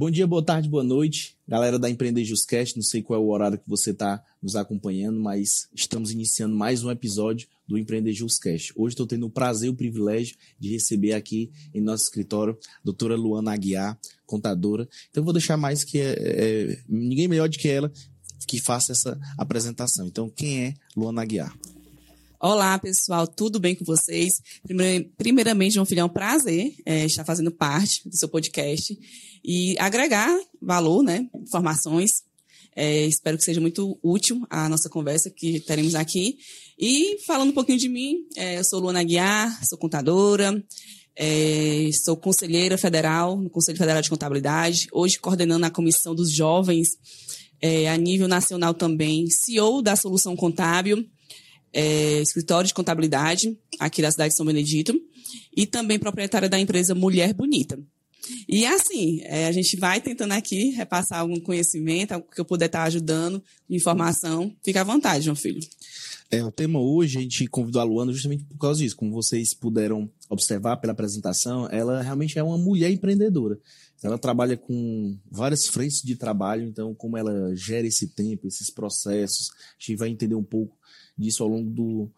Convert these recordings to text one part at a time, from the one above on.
Bom dia, boa tarde, boa noite. Galera da Empreender Justcast, não sei qual é o horário que você está nos acompanhando, mas estamos iniciando mais um episódio do Empreender Justcast. Hoje estou tendo o prazer e o privilégio de receber aqui em nosso escritório a doutora Luana Aguiar, contadora. Então, vou deixar mais que é, é, ninguém melhor do que ela que faça essa apresentação. Então, quem é Luana Aguiar? Olá, pessoal, tudo bem com vocês? Primeiramente, João Filho, é um prazer é, estar fazendo parte do seu podcast e agregar valor, né, informações. É, espero que seja muito útil a nossa conversa que teremos aqui. E falando um pouquinho de mim, é, eu sou Luana Guiar, sou contadora, é, sou conselheira federal no Conselho Federal de Contabilidade, hoje coordenando a comissão dos jovens é, a nível nacional também, CEO da Solução Contábil é, escritório de contabilidade aqui da cidade de São Benedito e também proprietária da empresa Mulher Bonita. E assim, é, a gente vai tentando aqui repassar algum conhecimento, algo que eu puder estar ajudando, informação. Fica à vontade, João Filho. É, o tema hoje, a gente convidou a Luana justamente por causa disso. Como vocês puderam observar pela apresentação, ela realmente é uma mulher empreendedora. Ela trabalha com várias frentes de trabalho, então como ela gera esse tempo, esses processos, a gente vai entender um pouco disso ao longo do,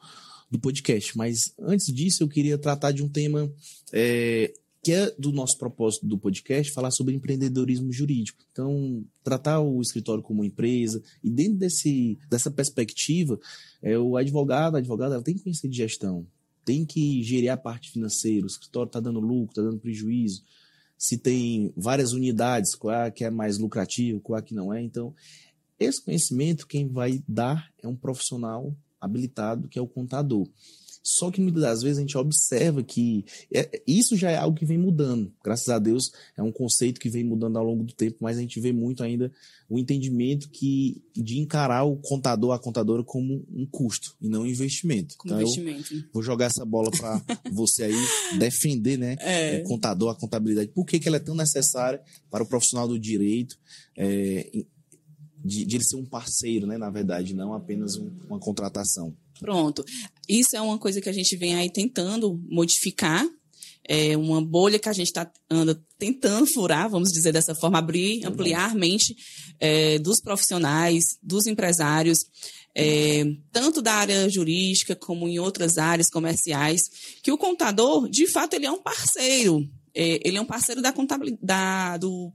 do podcast. Mas antes disso, eu queria tratar de um tema é, que é do nosso propósito do podcast, falar sobre empreendedorismo jurídico. Então, tratar o escritório como empresa, e dentro desse, dessa perspectiva, é, o advogado, a advogada, ela tem que conhecer de gestão, tem que gerir a parte financeira, o escritório está dando lucro, está dando prejuízo, se tem várias unidades, qual é que é mais lucrativo, qual é que não é. Então, esse conhecimento, quem vai dar é um profissional habilitado, que é o contador. Só que muitas das vezes a gente observa que é, isso já é algo que vem mudando. Graças a Deus é um conceito que vem mudando ao longo do tempo, mas a gente vê muito ainda o entendimento que de encarar o contador, a contadora como um custo e não um investimento. Como então, investimento. Vou jogar essa bola para você aí defender, né, é. É, contador, a contabilidade. Por que, que ela é tão necessária para o profissional do direito? É, de, de ele ser um parceiro, né, na verdade, não apenas um, uma contratação. Pronto. Isso é uma coisa que a gente vem aí tentando modificar. É uma bolha que a gente está anda tentando furar, vamos dizer dessa forma, abrir, ampliar a mente é, dos profissionais, dos empresários, é, tanto da área jurídica como em outras áreas comerciais, que o contador, de fato, ele é um parceiro. É, ele é um parceiro da contabilidade, da, do,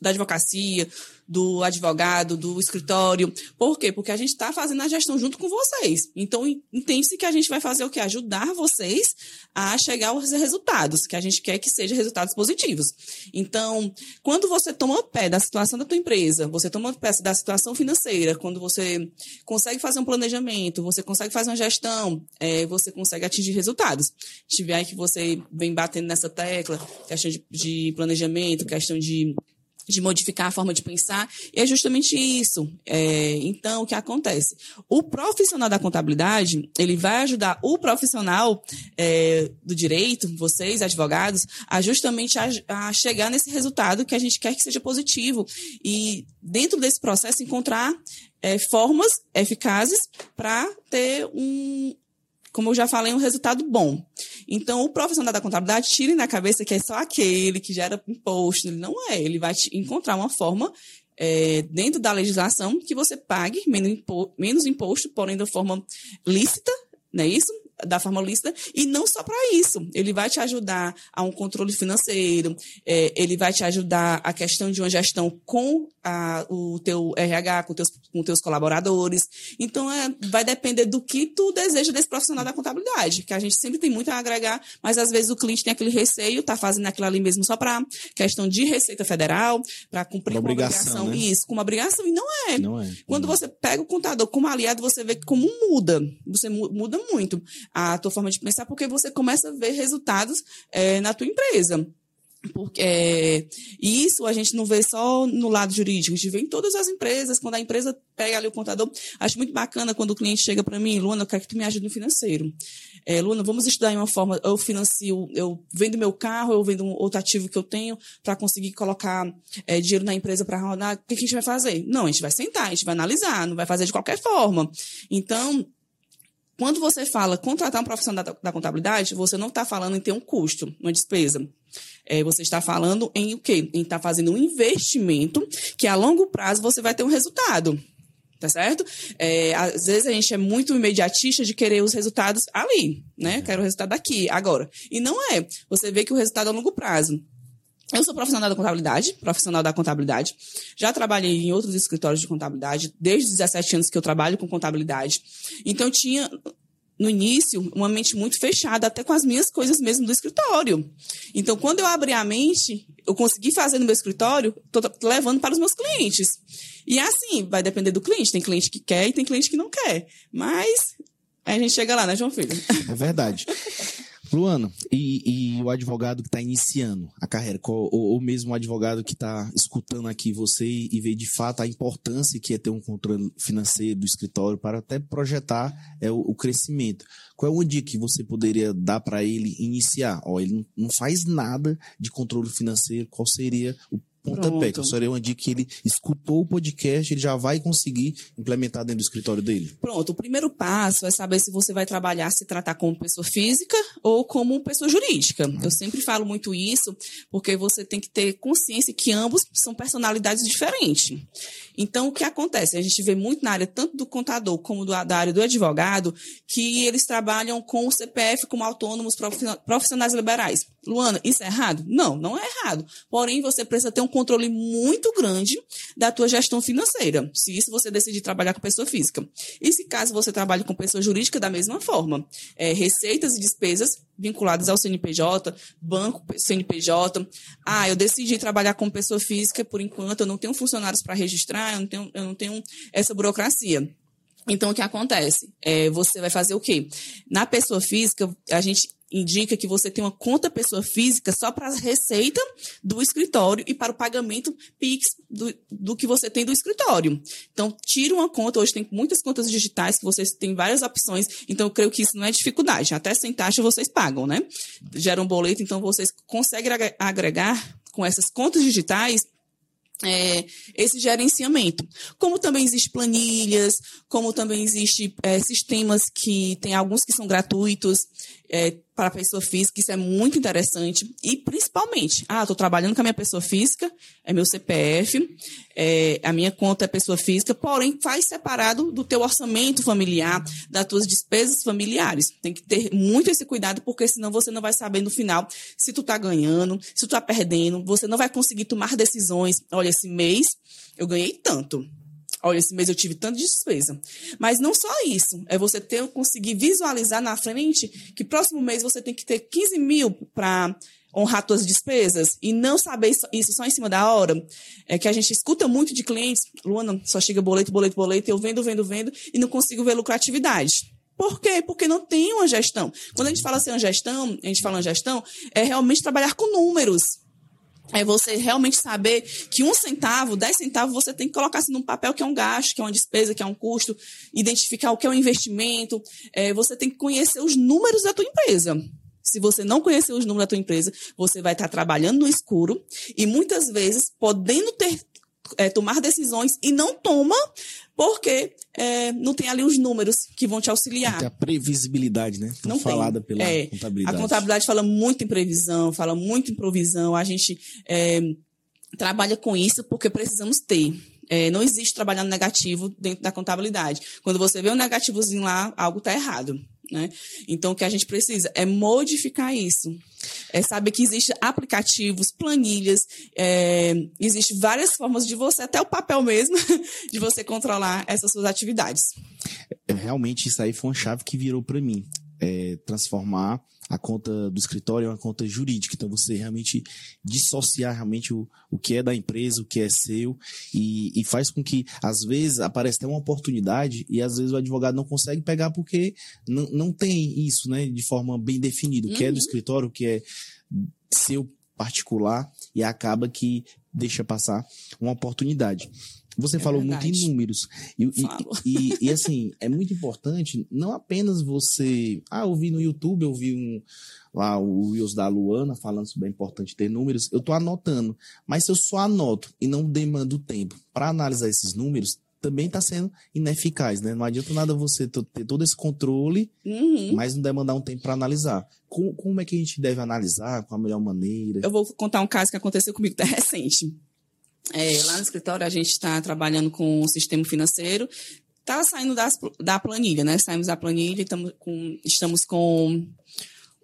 da advocacia, do advogado, do escritório. Por quê? Porque a gente está fazendo a gestão junto com vocês. Então, entende-se que a gente vai fazer o quê? Ajudar vocês a chegar aos resultados, que a gente quer que sejam resultados positivos. Então, quando você toma pé da situação da tua empresa, você toma pé da situação financeira, quando você consegue fazer um planejamento, você consegue fazer uma gestão, é, você consegue atingir resultados. Tiver aí que você vem batendo nessa tecla, questão de, de planejamento, questão de de modificar a forma de pensar, e é justamente isso. É, então, o que acontece? O profissional da contabilidade, ele vai ajudar o profissional é, do direito, vocês, advogados, a justamente a, a, chegar nesse resultado que a gente quer que seja positivo. E, dentro desse processo, encontrar é, formas eficazes para ter um, como eu já falei, um resultado bom. Então, o profissional da contabilidade tire na cabeça que é só aquele que gera imposto. Ele não é. Ele vai encontrar uma forma é, dentro da legislação que você pague menos, impo menos imposto, porém de forma lícita, não é isso? da forma lícita, e não só para isso. Ele vai te ajudar a um controle financeiro, é, ele vai te ajudar a questão de uma gestão com a, o teu RH, com teus, com teus colaboradores. Então, é, vai depender do que tu deseja desse profissional da contabilidade, que a gente sempre tem muito a agregar, mas às vezes o cliente tem aquele receio, tá fazendo aquilo ali mesmo só para questão de Receita Federal, para cumprir uma obrigação, obrigação né? isso, com uma obrigação, e não é. Não é. Quando não. você pega o contador como aliado, você vê como muda, você muda muito a tua forma de pensar, porque você começa a ver resultados é, na tua empresa. Porque é, isso a gente não vê só no lado jurídico, a gente vê em todas as empresas, quando a empresa pega ali o contador. Acho muito bacana quando o cliente chega para mim, Luana, eu quero que tu me ajude no financeiro. É, Luana, vamos estudar em uma forma, eu financio, eu vendo meu carro, eu vendo um outro ativo que eu tenho para conseguir colocar é, dinheiro na empresa para rodar. O que a gente vai fazer? Não, a gente vai sentar, a gente vai analisar, não vai fazer de qualquer forma. Então, quando você fala contratar um profissional da, da contabilidade, você não está falando em ter um custo, uma despesa. É, você está falando em o quê? Em estar tá fazendo um investimento que a longo prazo você vai ter um resultado. Tá certo? É, às vezes a gente é muito imediatista de querer os resultados ali, né? Quero o resultado aqui, agora. E não é. Você vê que o resultado é a longo prazo. Eu sou profissional da contabilidade, profissional da contabilidade. Já trabalhei em outros escritórios de contabilidade, desde os 17 anos que eu trabalho com contabilidade. Então, tinha no início, uma mente muito fechada, até com as minhas coisas mesmo do escritório. Então, quando eu abri a mente, eu consegui fazer no meu escritório, estou levando para os meus clientes. E é assim, vai depender do cliente. Tem cliente que quer e tem cliente que não quer. Mas a gente chega lá, né, João Filho? É verdade. Luana, e, e, o advogado que está iniciando a carreira, ou, ou mesmo o advogado que está escutando aqui você e vê de fato a importância que é ter um controle financeiro do escritório para até projetar é, o, o crescimento. Qual é o dia que você poderia dar para ele iniciar? Ó, ele não, não faz nada de controle financeiro, qual seria o pontapé. Que seria uma dica que ele escutou o podcast, ele já vai conseguir implementar dentro do escritório dele. Pronto, o primeiro passo é saber se você vai trabalhar, se tratar como pessoa física ou como pessoa jurídica. Eu sempre falo muito isso, porque você tem que ter consciência que ambos são personalidades diferentes. Então, o que acontece? A gente vê muito na área tanto do contador como do, da área do advogado, que eles trabalham com o CPF como autônomos profissionais liberais. Luana, isso é errado? Não, não é errado. Porém, você precisa ter um controle muito grande da tua gestão financeira, se isso você decidir trabalhar com pessoa física. E se caso você trabalhe com pessoa jurídica, da mesma forma. É, receitas e despesas vinculadas ao CNPJ, banco CNPJ. Ah, eu decidi trabalhar com pessoa física por enquanto, eu não tenho funcionários para registrar, eu não tenho, eu não tenho essa burocracia. Então, o que acontece? É, você vai fazer o quê? Na pessoa física, a gente indica que você tem uma conta pessoa física só para a receita do escritório e para o pagamento PIX do, do que você tem do escritório. Então, tira uma conta. Hoje tem muitas contas digitais que vocês têm várias opções. Então, eu creio que isso não é dificuldade. Até sem taxa vocês pagam, né? Gera um boleto, então vocês conseguem agregar com essas contas digitais é, esse gerenciamento. Como também existe planilhas, como também existe é, sistemas que tem alguns que são gratuitos é, para a pessoa física, isso é muito interessante. E principalmente, ah, estou trabalhando com a minha pessoa física, é meu CPF, é, a minha conta é pessoa física, porém faz separado do teu orçamento familiar, das tuas despesas familiares. Tem que ter muito esse cuidado, porque senão você não vai saber no final se tu está ganhando, se tu está perdendo, você não vai conseguir tomar decisões. Olha, esse mês eu ganhei tanto Olha, esse mês eu tive tanta despesa. Mas não só isso. É você ter, conseguir visualizar na frente que próximo mês você tem que ter 15 mil para honrar suas despesas e não saber isso só em cima da hora. É que a gente escuta muito de clientes, Luana, só chega boleto, boleto, boleto, eu vendo, vendo, vendo e não consigo ver lucratividade. Por quê? Porque não tem uma gestão. Quando a gente fala assim, uma gestão, a gente fala uma gestão, é realmente trabalhar com números é você realmente saber que um centavo, dez centavos, você tem que colocar assim, num papel que é um gasto, que é uma despesa, que é um custo, identificar o que é um investimento. É, você tem que conhecer os números da tua empresa. Se você não conhecer os números da tua empresa, você vai estar trabalhando no escuro e muitas vezes podendo ter é, tomar decisões e não toma porque é, não tem ali os números que vão te auxiliar. Tem a previsibilidade, né? Tão não falada tem. pela é, contabilidade. A contabilidade fala muito em previsão, fala muito em provisão. A gente é, trabalha com isso porque precisamos ter. É, não existe trabalhar negativo dentro da contabilidade. Quando você vê um negativozinho lá, algo está errado. Né? Então, o que a gente precisa é modificar isso. É saber que existem aplicativos, planilhas, é, existem várias formas de você, até o papel mesmo, de você controlar essas suas atividades. É, realmente, isso aí foi uma chave que virou para mim. É, transformar a conta do escritório é uma conta jurídica. Então você realmente dissociar realmente o, o que é da empresa, o que é seu, e, e faz com que, às vezes, apareça até uma oportunidade e às vezes o advogado não consegue pegar porque não, não tem isso, né, de forma bem definida. O que uhum. é do uhum. escritório, o que é seu particular, e acaba que deixa passar uma oportunidade. Você é falou verdade. muito em números. E, e, e, e, assim, é muito importante não apenas você. Ah, eu vi no YouTube, eu vi um, lá o Wills da Luana falando sobre é importante ter números. Eu estou anotando. Mas se eu só anoto e não demando tempo para analisar esses números, também está sendo ineficaz, né? Não adianta nada você ter todo esse controle, Uhum. mas não demandar um tempo para analisar. Como, como é que a gente deve analisar? Qual a melhor maneira? Eu vou contar um caso que aconteceu comigo até recente. É, lá no escritório, a gente está trabalhando com o sistema financeiro. Está saindo das, da planilha, né? Saímos da planilha e com, estamos com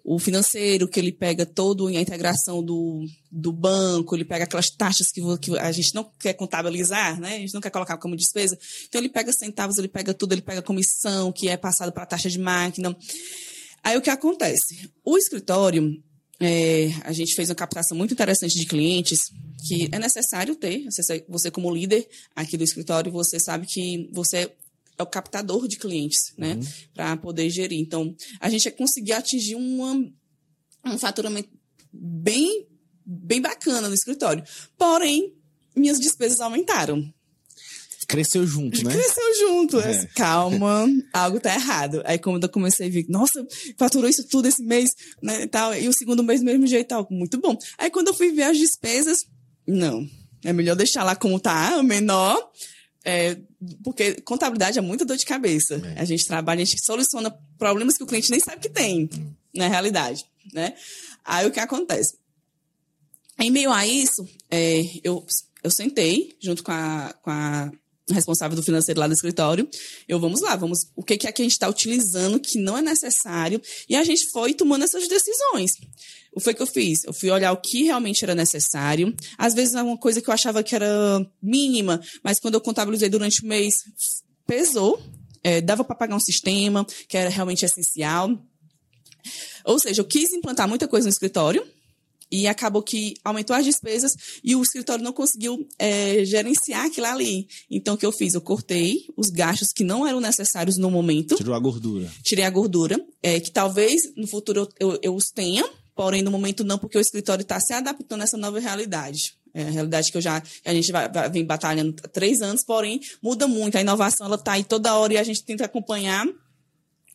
o financeiro, que ele pega todo a integração do, do banco, ele pega aquelas taxas que, que a gente não quer contabilizar, né? A gente não quer colocar como despesa. Então, ele pega centavos, ele pega tudo, ele pega comissão, que é passado para a taxa de máquina. Aí, o que acontece? O escritório, é, a gente fez uma captação muito interessante de clientes que é necessário ter. Você, como líder aqui do escritório, você sabe que você é o captador de clientes, né? Para poder gerir. Então, a gente conseguiu atingir uma, um faturamento bem, bem bacana no escritório. Porém, minhas despesas aumentaram. Cresceu junto, né? Cresceu junto. É. Calma, algo tá errado. Aí quando eu comecei a ver, nossa, faturou isso tudo esse mês, né, e tal. E o segundo mês, mesmo jeito, tal. Muito bom. Aí quando eu fui ver as despesas, não. É melhor deixar lá como tá, menor. É, porque contabilidade é muita dor de cabeça. É. A gente trabalha, a gente soluciona problemas que o cliente nem sabe que tem, na realidade, né? Aí o que acontece? Em meio a isso, é, eu, eu sentei junto com a, com a responsável do financeiro lá do escritório. Eu, vamos lá, vamos, o que, é que a gente está utilizando que não é necessário? E a gente foi tomando essas decisões. O que foi que eu fiz? Eu fui olhar o que realmente era necessário. Às vezes, é uma coisa que eu achava que era mínima, mas quando eu contabilizei durante o mês, pesou. É, dava para pagar um sistema que era realmente essencial. Ou seja, eu quis implantar muita coisa no escritório, e acabou que aumentou as despesas e o escritório não conseguiu é, gerenciar aquilo ali. Então, o que eu fiz? Eu cortei os gastos que não eram necessários no momento, Tirou a gordura. tirei a gordura, é, que talvez no futuro eu, eu, eu os tenha, porém no momento não, porque o escritório está se adaptando a essa nova realidade. É a realidade que eu já a gente vai, vai- vem batalhando há três anos, porém muda muito. A inovação ela está aí toda hora e a gente tenta acompanhar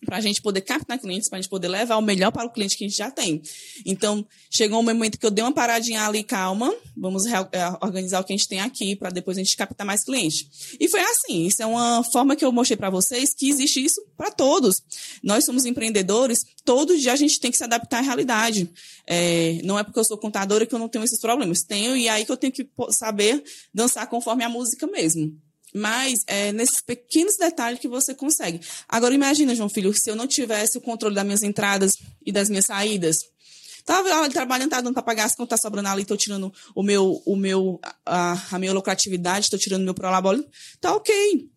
para a gente poder captar clientes, para a gente poder levar o melhor para o cliente que a gente já tem. Então, chegou um momento que eu dei uma paradinha ali, calma, vamos eh, organizar o que a gente tem aqui para depois a gente captar mais clientes. E foi assim, isso é uma forma que eu mostrei para vocês que existe isso para todos. Nós somos empreendedores, todo dia a gente tem que se adaptar à realidade. É, não é porque eu sou contadora que eu não tenho esses problemas. Tenho, e é aí que eu tenho que saber dançar conforme a música mesmo. Mas é nesses pequenos detalhes que você consegue. Agora imagina, João Filho, se eu não tivesse o controle das minhas entradas e das minhas saídas. Tava lá trabalhando, tá dando para pagar as contas, tá sobrando ali, tô tirando o meu, o meu, a, a minha lucratividade, tô tirando meu prolabore. Tá ok.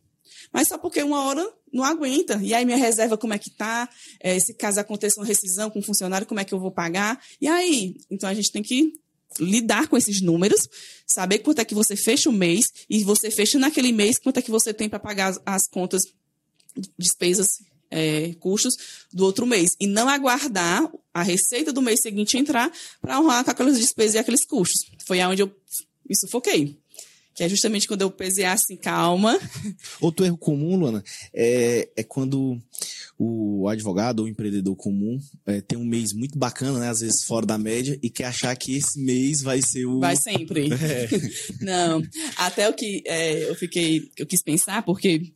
Mas só porque uma hora não aguenta. E aí minha reserva, como é que tá? É, se caso aconteça uma rescisão com um funcionário, como é que eu vou pagar? E aí? Então a gente tem que lidar com esses números, saber quanto é que você fecha o mês e você fecha naquele mês quanto é que você tem para pagar as, as contas, despesas, é, custos do outro mês. E não aguardar a receita do mês seguinte entrar para honrar com aquelas despesas e aqueles custos. Foi aonde eu me sufoquei. Que é justamente quando eu pesei assim, calma. Outro erro comum, Luana, é, é quando o advogado ou empreendedor comum é, tem um mês muito bacana, né? Às vezes fora da média, e quer achar que esse mês vai ser o. Vai sempre. Não. Até o que é, eu fiquei, eu quis pensar, porque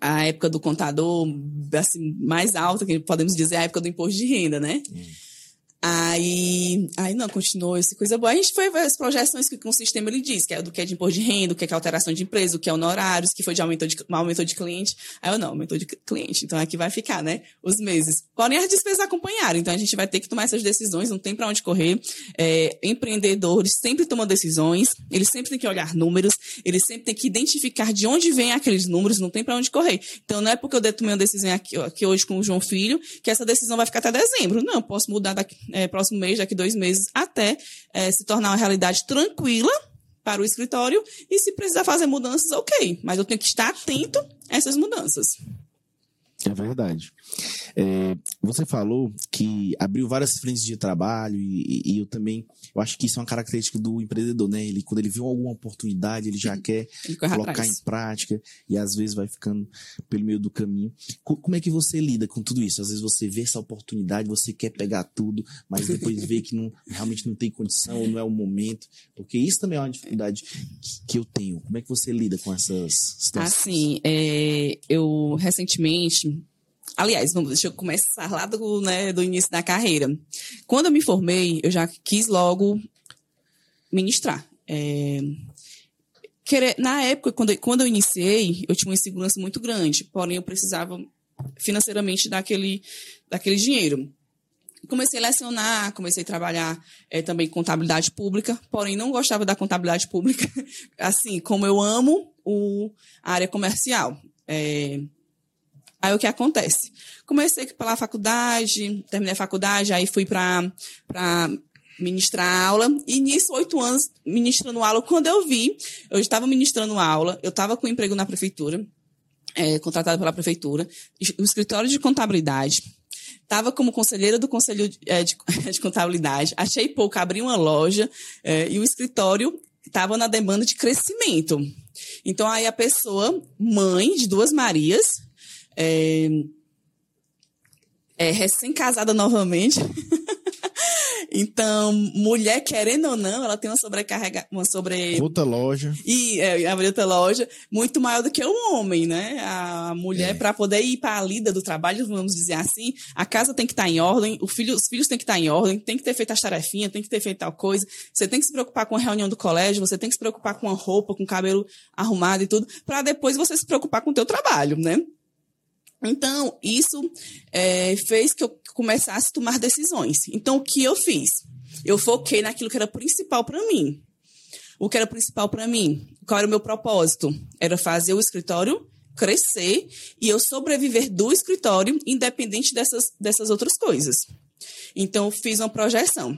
a época do contador, assim, mais alta, que podemos dizer, é a época do imposto de renda, né? Aí, aí não, continuou essa coisa boa. A gente foi ver as projeções que, que o sistema ele diz, que é do que é de imposto de renda, o que é, que é alteração de empresa, o que é honorários, que foi de aumento de, aumentou de cliente. Aí eu não, aumentou de cliente. Então aqui vai ficar, né? Os meses. Porém, as despesas acompanharam. Então a gente vai ter que tomar essas decisões, não tem para onde correr. É, empreendedores sempre tomam decisões, eles sempre têm que olhar números, eles sempre têm que identificar de onde vêm aqueles números, não tem para onde correr. Então não é porque eu tomei uma decisão aqui, aqui hoje com o João Filho que essa decisão vai ficar até dezembro. Não, eu posso mudar daqui, é, próximo mês, daqui dois meses, até é, se tornar uma realidade tranquila para o escritório e se precisar fazer mudanças, ok. Mas eu tenho que estar atento a essas mudanças. É verdade. É, você falou que abriu várias frentes de trabalho e, e, eu também, eu acho que isso é uma característica do empreendedor, né? Ele, quando ele viu alguma oportunidade, ele já quer ele colocar atrás. em prática e às vezes vai ficando pelo meio do caminho. Como é que você lida com tudo isso? Às vezes você vê essa oportunidade, você quer pegar tudo, mas depois vê que não, realmente não tem condição ou não é o momento, porque isso também é uma dificuldade que, que eu tenho. Como é que você lida com essas situações? Assim, é, eu recentemente Aliás, vamos, deixa eu começar lá do, né, do início da carreira. Quando eu me formei, eu já quis logo ministrar. É, na época, quando, quando eu iniciei, eu tinha uma insegurança muito grande, porém eu precisava financeiramente daquele, daquele dinheiro. Comecei a lecionar, comecei a trabalhar é, também contabilidade pública, porém não gostava da contabilidade pública, assim como eu amo o, a área comercial. É, Aí o que acontece? Comecei pela faculdade, terminei a faculdade, aí fui para ministrar aula. E nisso, oito anos ministrando aula, quando eu vi, eu estava ministrando aula, eu estava com um emprego na prefeitura, é, contratada pela prefeitura, no escritório de contabilidade. Estava como conselheira do Conselho de, é, de, de Contabilidade. Achei pouco, abri uma loja é, e o escritório estava na demanda de crescimento. Então, aí a pessoa, mãe de duas Marias, é, é recém-casada novamente. então, mulher, querendo ou não, ela tem uma sobrecarga, uma sobre... Outra loja. E é, a outra loja, muito maior do que o homem, né? A mulher, é. para poder ir para a lida do trabalho, vamos dizer assim, a casa tem que estar tá em ordem, o filho, os filhos têm que estar tá em ordem, tem que ter feito as tarefinhas, tem que ter feito tal coisa. Você tem que se preocupar com a reunião do colégio, você tem que se preocupar com a roupa, com o cabelo arrumado e tudo, para depois você se preocupar com o teu trabalho, né? Então, isso é, fez que eu começasse a tomar decisões. Então, o que eu fiz? Eu foquei naquilo que era principal para mim. O que era principal para mim? Qual era o meu propósito? Era fazer o escritório crescer e eu sobreviver do escritório, independente dessas, dessas outras coisas. Então, fiz uma projeção.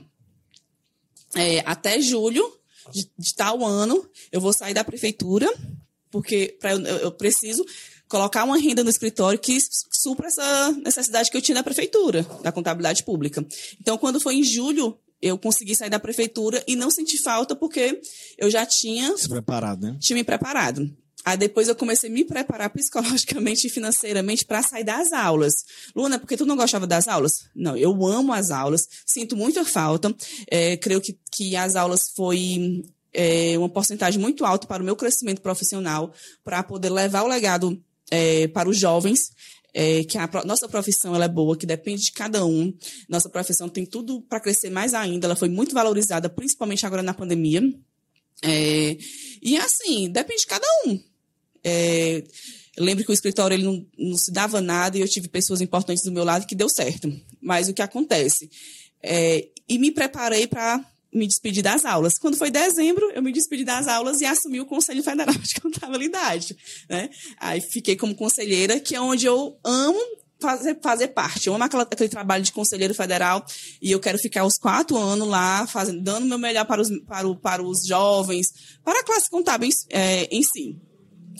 É, até julho de, de, tal ano, eu vou sair da prefeitura, porque pra, eu, eu preciso colocar uma renda no escritório que supra essa necessidade que eu tinha na prefeitura, da contabilidade pública. Então, quando foi em julho, eu consegui sair da prefeitura e não senti falta porque eu já tinha se preparado, né? Tinha me preparado. Aí depois eu comecei a me preparar psicologicamente e financeiramente para sair das aulas. Luna, porque tu não gostava das aulas? Não, eu amo as aulas, sinto muita falta. É, creio que, que as aulas foi é, uma porcentagem muito alta para o meu crescimento profissional, para poder levar o legado é, para os jovens, é, que a nossa profissão ela é boa, que depende de cada um. Nossa profissão tem tudo para crescer mais ainda. Ela foi muito valorizada, principalmente agora na pandemia. É, e assim, depende de cada um. É, lembro que o escritório ele não, não, se dava nada e eu tive pessoas importantes do meu lado que deu certo. Mas o que acontece? É, e me preparei para me despedi das aulas. Quando foi dezembro, eu me despedi das aulas e assumi o Conselho Federal de Contabilidade. Né? Aí fiquei como conselheira, que é onde eu amo fazer, fazer parte. Eu amo aquela, aquele trabalho de conselheiro federal e eu quero ficar os quatro anos lá, fazendo, dando o meu melhor para os, para, o, para os jovens, para a classe contábil é, em si.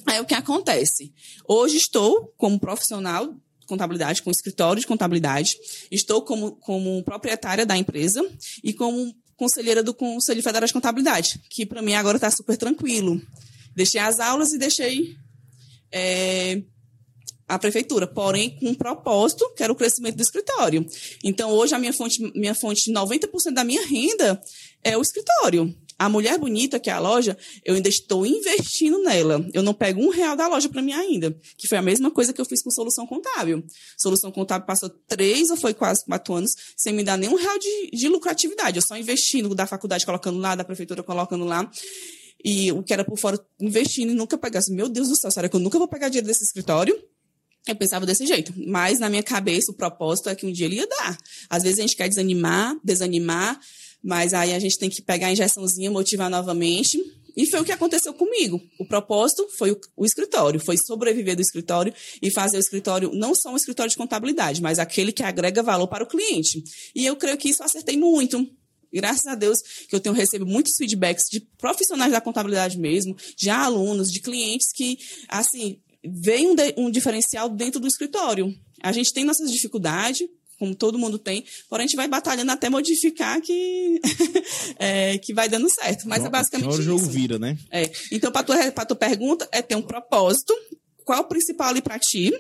Aí o que acontece? Hoje estou como profissional contabilidade, com escritório de contabilidade. Estou como, como proprietária da empresa e como conselheira do Conselho Federal de Contabilidade, que para mim agora está super tranquilo. Deixei as aulas e deixei é, a prefeitura, porém com um propósito, que era o crescimento do escritório. Então, hoje, a minha fonte, minha fonte 90% da minha renda é o escritório. A mulher bonita, que é a loja, eu ainda estou investindo nela. Eu não pego um real da loja para mim ainda. Que foi a mesma coisa que eu fiz com solução contábil. Solução contábil passou três ou foi quase quatro anos sem me dar nenhum real de, de lucratividade. Eu só investindo da faculdade, colocando lá, da prefeitura colocando lá. E o que era por fora, investindo e nunca pegasse. Meu Deus do céu, será que eu nunca vou pegar dinheiro desse escritório? Eu pensava desse jeito. Mas na minha cabeça, o propósito é que um dia ele ia dar. Às vezes a gente quer desanimar, desanimar, mas aí a gente tem que pegar a injeçãozinha, motivar novamente. E foi o que aconteceu comigo. O propósito foi o, o, escritório, foi sobreviver do escritório e fazer o escritório não só um escritório de contabilidade, mas aquele que agrega valor para o cliente. E eu creio que isso acertei muito. Graças a Deus que eu tenho recebido muitos feedbacks de profissionais da contabilidade mesmo, de alunos, de clientes que, assim, veio um, um diferencial dentro do escritório. A gente tem nossas dificuldades, como todo mundo tem, porém a gente vai batalhando até modificar que, é, que vai dando certo. Mas é basicamente o jogo vira, né? É. Então, para tua, pra tua pergunta, é ter um propósito. Qual é o principal ali para ti?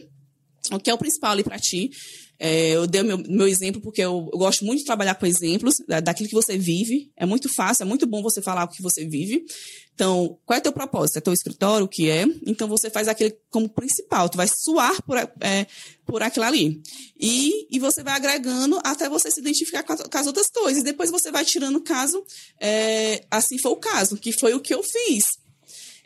O que é o principal ali para ti? É, eu dei o meu, meu exemplo porque eu, eu, gosto muito de trabalhar com exemplos da, daquilo que você vive. É muito fácil, é muito bom você falar o que você vive. Então, qual é teu propósito? É teu escritório? O que é? Então, você faz aquele como principal. Tu vai suar por, é, por aquilo ali. E, e você vai agregando até você se identificar com, a, com as outras coisas. Depois você vai tirando o caso, é, assim foi o caso, que foi o que eu fiz.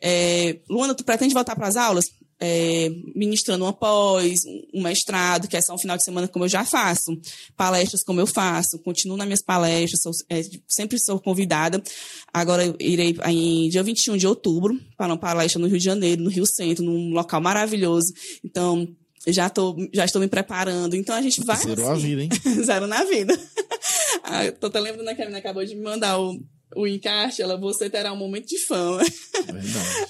É, Luana, tu pretende voltar para as aulas? É, ministrando uma pós, um mestrado, que é só um final de semana como eu já faço, palestras como eu faço, continuo nas minhas palestras, sou, é, sempre sou convidada. Agora eu irei em dia 21 de outubro para uma palestra no Rio de Janeiro, no Rio Centro, num local maravilhoso. Então, já, tô, já estou me preparando. Então a gente vai. Zero assim. a vida, hein? Zero na vida. ah, tô até lembrando que a menina acabou de me mandar o o encaixe, ela, você terá um momento de fama.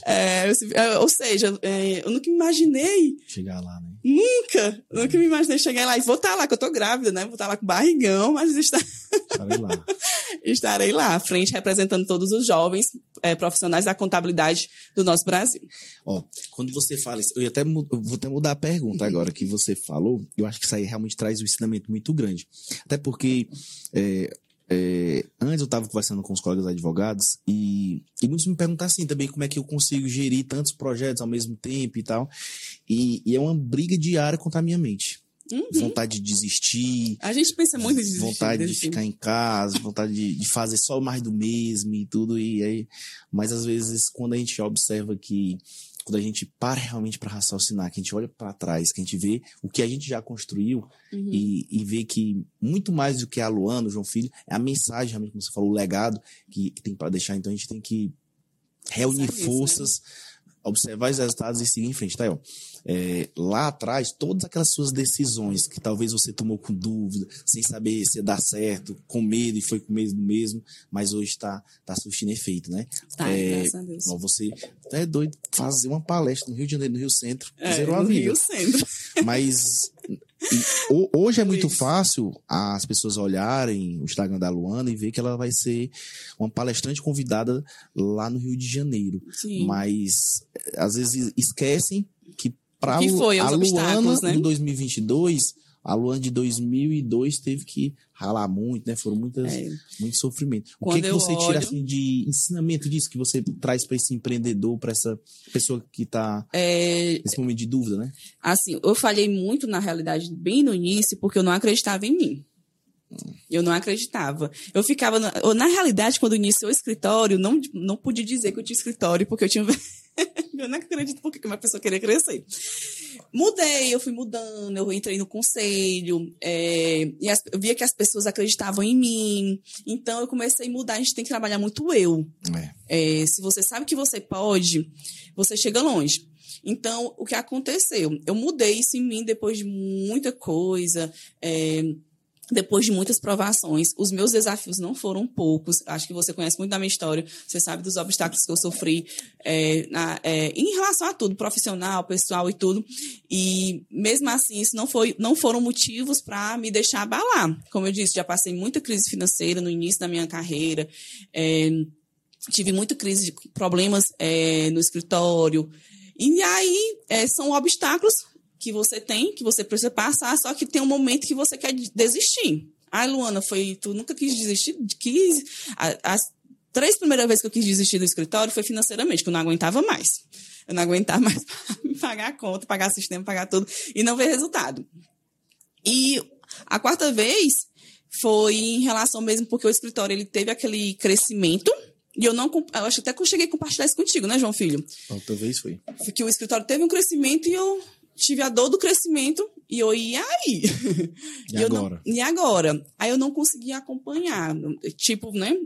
É, é, ou seja, é, eu nunca imaginei. Chegar lá, né? Nunca! É. Nunca me imaginei chegar lá. E vou estar lá, que eu tô grávida, né? Vou estar lá com barrigão, mas está... estarei lá. estarei lá, à frente, representando todos os jovens é, profissionais da contabilidade do nosso Brasil. Ó, quando você fala isso, eu até vou até mudar a pergunta agora que você falou. Eu acho que isso aí realmente traz um ensinamento muito grande. Até porque é, é, eu estava conversando com os colegas advogados e, e muitos me perguntam assim também como é que eu consigo gerir tantos projetos ao mesmo tempo e tal. E, e é uma briga diária contra a minha mente. Uhum. Vontade de desistir. A gente pensa muito em desistir. Vontade de ficar em casa, vontade de, de, fazer só mais do mesmo e tudo. E aí, mas às vezes, quando a gente observa que quando a gente para realmente para raciocinar, que a gente olha para trás, que a gente vê o que a gente já construiu uhum. e, e vê que muito mais do que a Luana, o João Filho, é a mensagem, realmente, como você falou, o legado que, que tem para deixar. Então a gente tem que reunir Sabe forças, isso, né? Observar os resultados e seguir em frente. Tá aí, ó é, lá atrás, todas aquelas suas decisões que talvez você tomou com dúvida, sem saber se ia dar certo, com medo e foi com medo mesmo, mas hoje está tá surtindo efeito, né? Tá, é, graças a Deus. Você é doido fazer uma palestra no Rio de Janeiro, no Rio Centro, é, zero no Rio Centro. Mas hoje é muito fácil as pessoas olharem o Instagram da Luana e ver que ela vai ser uma palestrante convidada lá no Rio de Janeiro. Sim. Mas às vezes esquecem que para a Luana né? de 2022, a Luana de 2002 teve que ralar muito, né? Foram muitas, é. muito sofrimento. O que, que você olho... tira assim, de ensinamento disso que você traz para esse empreendedor, para essa pessoa que está é... nesse momento de dúvida, né? Assim, eu falhei muito na realidade bem no início porque eu não acreditava em mim. Eu não acreditava. Eu ficava. Na, na realidade, quando iniciou o escritório, não, não pude dizer que eu tinha escritório, porque eu tinha. eu não acredito porque uma pessoa queria crescer. Mudei, eu fui mudando, eu entrei no conselho, é, e as, eu via que as pessoas acreditavam em mim. Então eu comecei a mudar, a gente tem que trabalhar muito eu. É. É, se você sabe que você pode, você chega longe. Então, o que aconteceu? Eu mudei isso em mim depois de muita coisa. Depois de muitas provações, os meus desafios não foram poucos. Acho que você conhece muito da minha história, você sabe dos obstáculos que eu sofri é, na, é, em relação a tudo, profissional, pessoal e tudo. E mesmo assim, isso não, foi, não foram motivos para me deixar abalar. Como eu disse, já passei muita crise financeira no início da minha carreira. É, tive muita crise de problemas é, no escritório. E aí, é, são obstáculos que você tem, que você precisa passar, só que tem um momento que você quer desistir. Ai, Luana, foi. Tu nunca quis desistir? Quis. As três primeiras vezes que eu quis desistir do escritório foi financeiramente, que eu não aguentava mais. Eu não aguentava mais pagar a conta, pagar sistema, pagar tudo, e não ver resultado. E a quarta vez foi em relação mesmo, porque o escritório ele teve aquele crescimento. E eu não. Eu acho até que eu cheguei a compartilhar isso contigo, né, João Filho? Outra vez foi. Que o escritório teve um crescimento e eu tive a dor do crescimento e eu ia aí. E, e agora? Não, e agora? Aí eu não conseguia acompanhar. Tipo, né?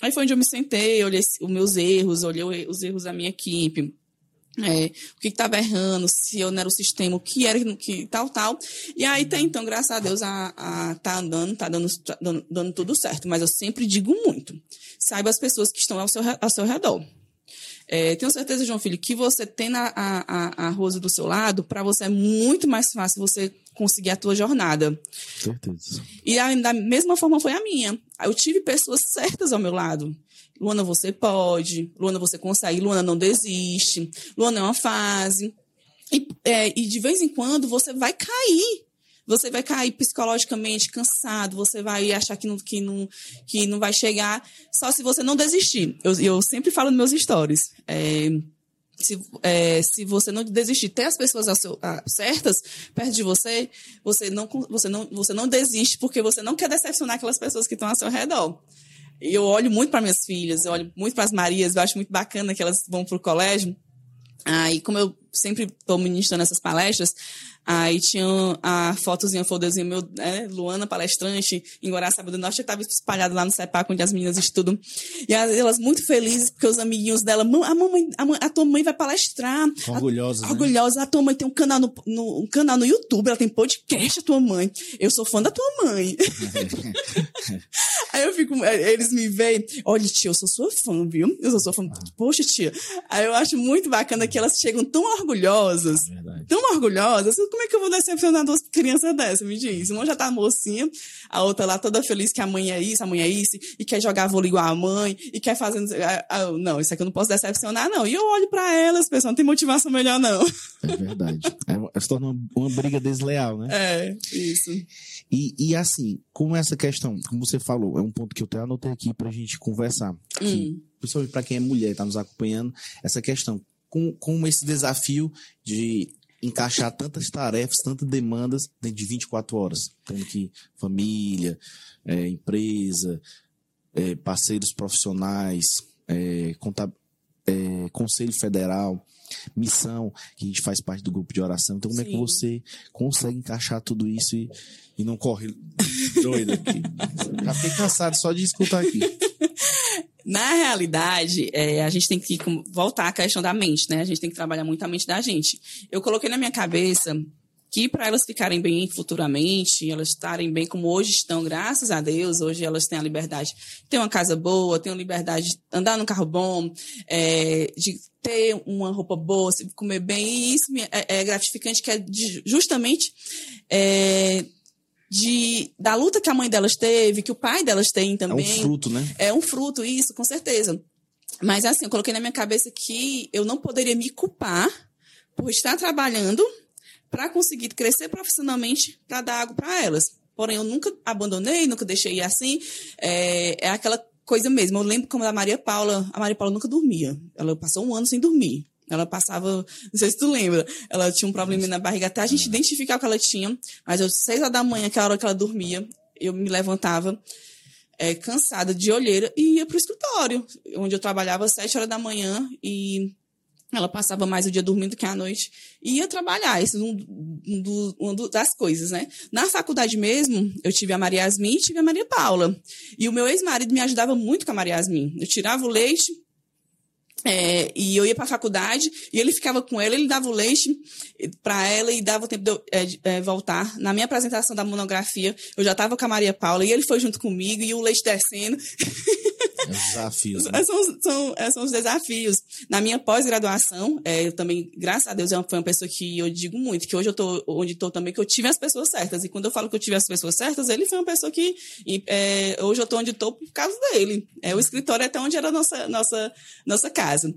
Aí foi onde eu me sentei, olhei os meus erros, olhei os erros da minha equipe. É, o que estava errando, se eu não era o sistema, o que era que tal, tal. E aí tá, então, graças a Deus, a, a, tá andando, tá dando, tá dando, dando tudo certo. Mas eu sempre digo muito. Saiba as pessoas que estão ao seu, ao seu redor. É, tenho certeza, João Filho, que você tendo a, a, a Rose do seu lado, para você é muito mais fácil você conseguir a tua jornada. Certeza. E a, da mesma forma foi a minha. Eu tive pessoas certas ao meu lado. Luana, você pode. Luana, você consegue. Luana, não desiste. Luana, é uma fase. E, é, e de vez em quando você vai cair. Você vai cair psicologicamente cansado, você vai achar que não, que não, que não vai chegar, só se você não desistir. Eu, eu sempre falo nos meus stories. É, se, é, se você não desistir, ter as pessoas seu, certas perto de você, você não, você, não, você não desiste porque você não quer decepcionar aquelas pessoas que estão ao seu redor. Eu olho muito para minhas filhas, eu olho muito para as Marias, eu acho muito bacana que elas vão para o colégio. Aí, como eu sempre estou ministrando essas palestras, Aí tinha a fotozinha, folderzinho meu, né, Luana, palestrante, em Guaraçaba do Norte, eu estava espalhada lá no CEPAC, onde as meninas estudam. E elas muito felizes, porque os amiguinhos dela, a mamãe, a, a tua mãe vai palestrar. Orgulhosa, a, né? Orgulhosa. A tua mãe tem um canal no, no, um canal no YouTube, ela tem podcast, a tua mãe. Eu sou fã da tua mãe. Aí eu fico, eles me veem, olha, tia, eu sou sua fã, viu? Eu sou sua fã. Poxa, tia. Aí eu acho muito bacana que elas chegam tão orgulhosas, é tão orgulhosas, como é que eu vou decepcionar duas crianças dessas? Me diz. Uma já tá mocinha, a outra lá toda feliz que a mãe é isso, a mãe é isso, e quer jogar vôlei igual a mãe, e quer fazer. Não, isso aqui eu não posso decepcionar, não. E eu olho para elas, pessoal, não tem motivação melhor, não. É verdade. É, se torna uma, briga desleal, né? É, isso. E, e assim, como essa questão, como você falou, é um ponto que eu até anotei aqui pra gente conversar. Que, hum. Principalmente para quem é mulher e tá nos acompanhando, essa questão. Com, com esse desafio de encaixar tantas tarefas, tantas demandas dentro de 24 horas. Tendo que família, é, empresa, é, parceiros profissionais, é, é, Conselho Federal, missão, que a gente faz parte do grupo de oração. Então, como Sim. é que você consegue encaixar tudo isso e, e não corre doido aqui? Já fiquei cansado só de escutar aqui. Na realidade, é, a gente tem que voltar à questão da mente, né? A gente tem que trabalhar muito a mente da gente. Eu coloquei na minha cabeça que para elas ficarem bem futuramente, elas estarem bem como hoje estão, graças a Deus, hoje elas têm a liberdade de ter uma casa boa, têm a liberdade de andar num carro bom, é, de ter uma roupa boa, comer bem, e isso é, é gratificante, que é justamente é, de, da luta que a mãe delas teve, que o pai delas tem também. É um fruto, né? É um fruto, isso, com certeza. Mas assim, eu coloquei na minha cabeça que eu não poderia me culpar por estar trabalhando para conseguir crescer profissionalmente para dar água para elas. Porém, eu nunca abandonei, nunca deixei assim. É, é aquela coisa mesmo. Eu lembro como a Maria Paula, a Maria Paula nunca dormia. Ela passou um ano sem dormir. Ela passava, não sei se tu lembra, ela tinha um problema na barriga até a gente identificar o que ela tinha. Mas às seis horas da manhã, que é a hora que ela dormia, eu me levantava é, cansada de olheira e ia para o escritório, onde eu trabalhava às sete horas da manhã e ela passava mais o dia dormindo que a noite e ia trabalhar. Isso é um, um, uma das coisas, né? Na faculdade mesmo, eu tive a Maria Yasmin e tive a Maria Paula. E o meu ex-marido me ajudava muito com a Maria Yasmin. Eu tirava o leite, é, e eu ia para a faculdade e ele ficava com ela, ele dava o leite para ela e dava o tempo de eu é, é, voltar. Na minha apresentação da monografia, eu já estava com a Maria Paula e ele foi junto comigo e o leite descendo. Desafios. Né? São, são, é, são, os desafios. Na minha pós-graduação, é, eu também, graças a Deus, eu foi uma pessoa que eu digo muito, que hoje eu estou onde estou também, que eu tive as pessoas certas. E quando eu falo que eu tive as pessoas certas, ele foi uma pessoa que é, hoje eu estou onde estou por causa dele. É, o escritório é até onde era a nossa, nossa, nossa casa.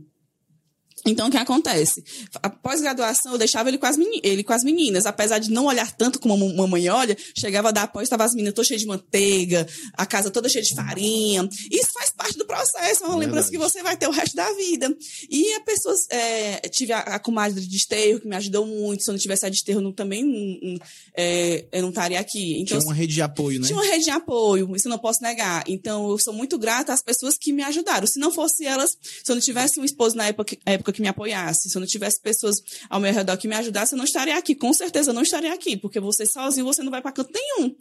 Então, o que acontece? Após graduação, eu deixava ele com, as ele com as meninas. Apesar de não olhar tanto como a mamãe olha, chegava da após, estava as meninas todas cheias de manteiga, a casa toda cheia de farinha. Isso faz parte do processo, é uma lembrança que você vai ter o resto da vida. E a pessoa, é, tive a, a comadre de desterro, que me ajudou muito. Se eu não tivesse a desterro, não, também não, é, eu não estaria aqui. Então, tinha uma rede de apoio, né? Tinha uma rede de apoio, isso eu não posso negar. Então, eu sou muito grata às pessoas que me ajudaram. Se não fosse elas, se eu não tivesse um esposo na época, época que me apoiasse, se eu não tivesse pessoas ao meu redor que me ajudassem, eu não estaria aqui. Com certeza eu não estaria aqui, porque você sozinho você não vai para canto nenhum.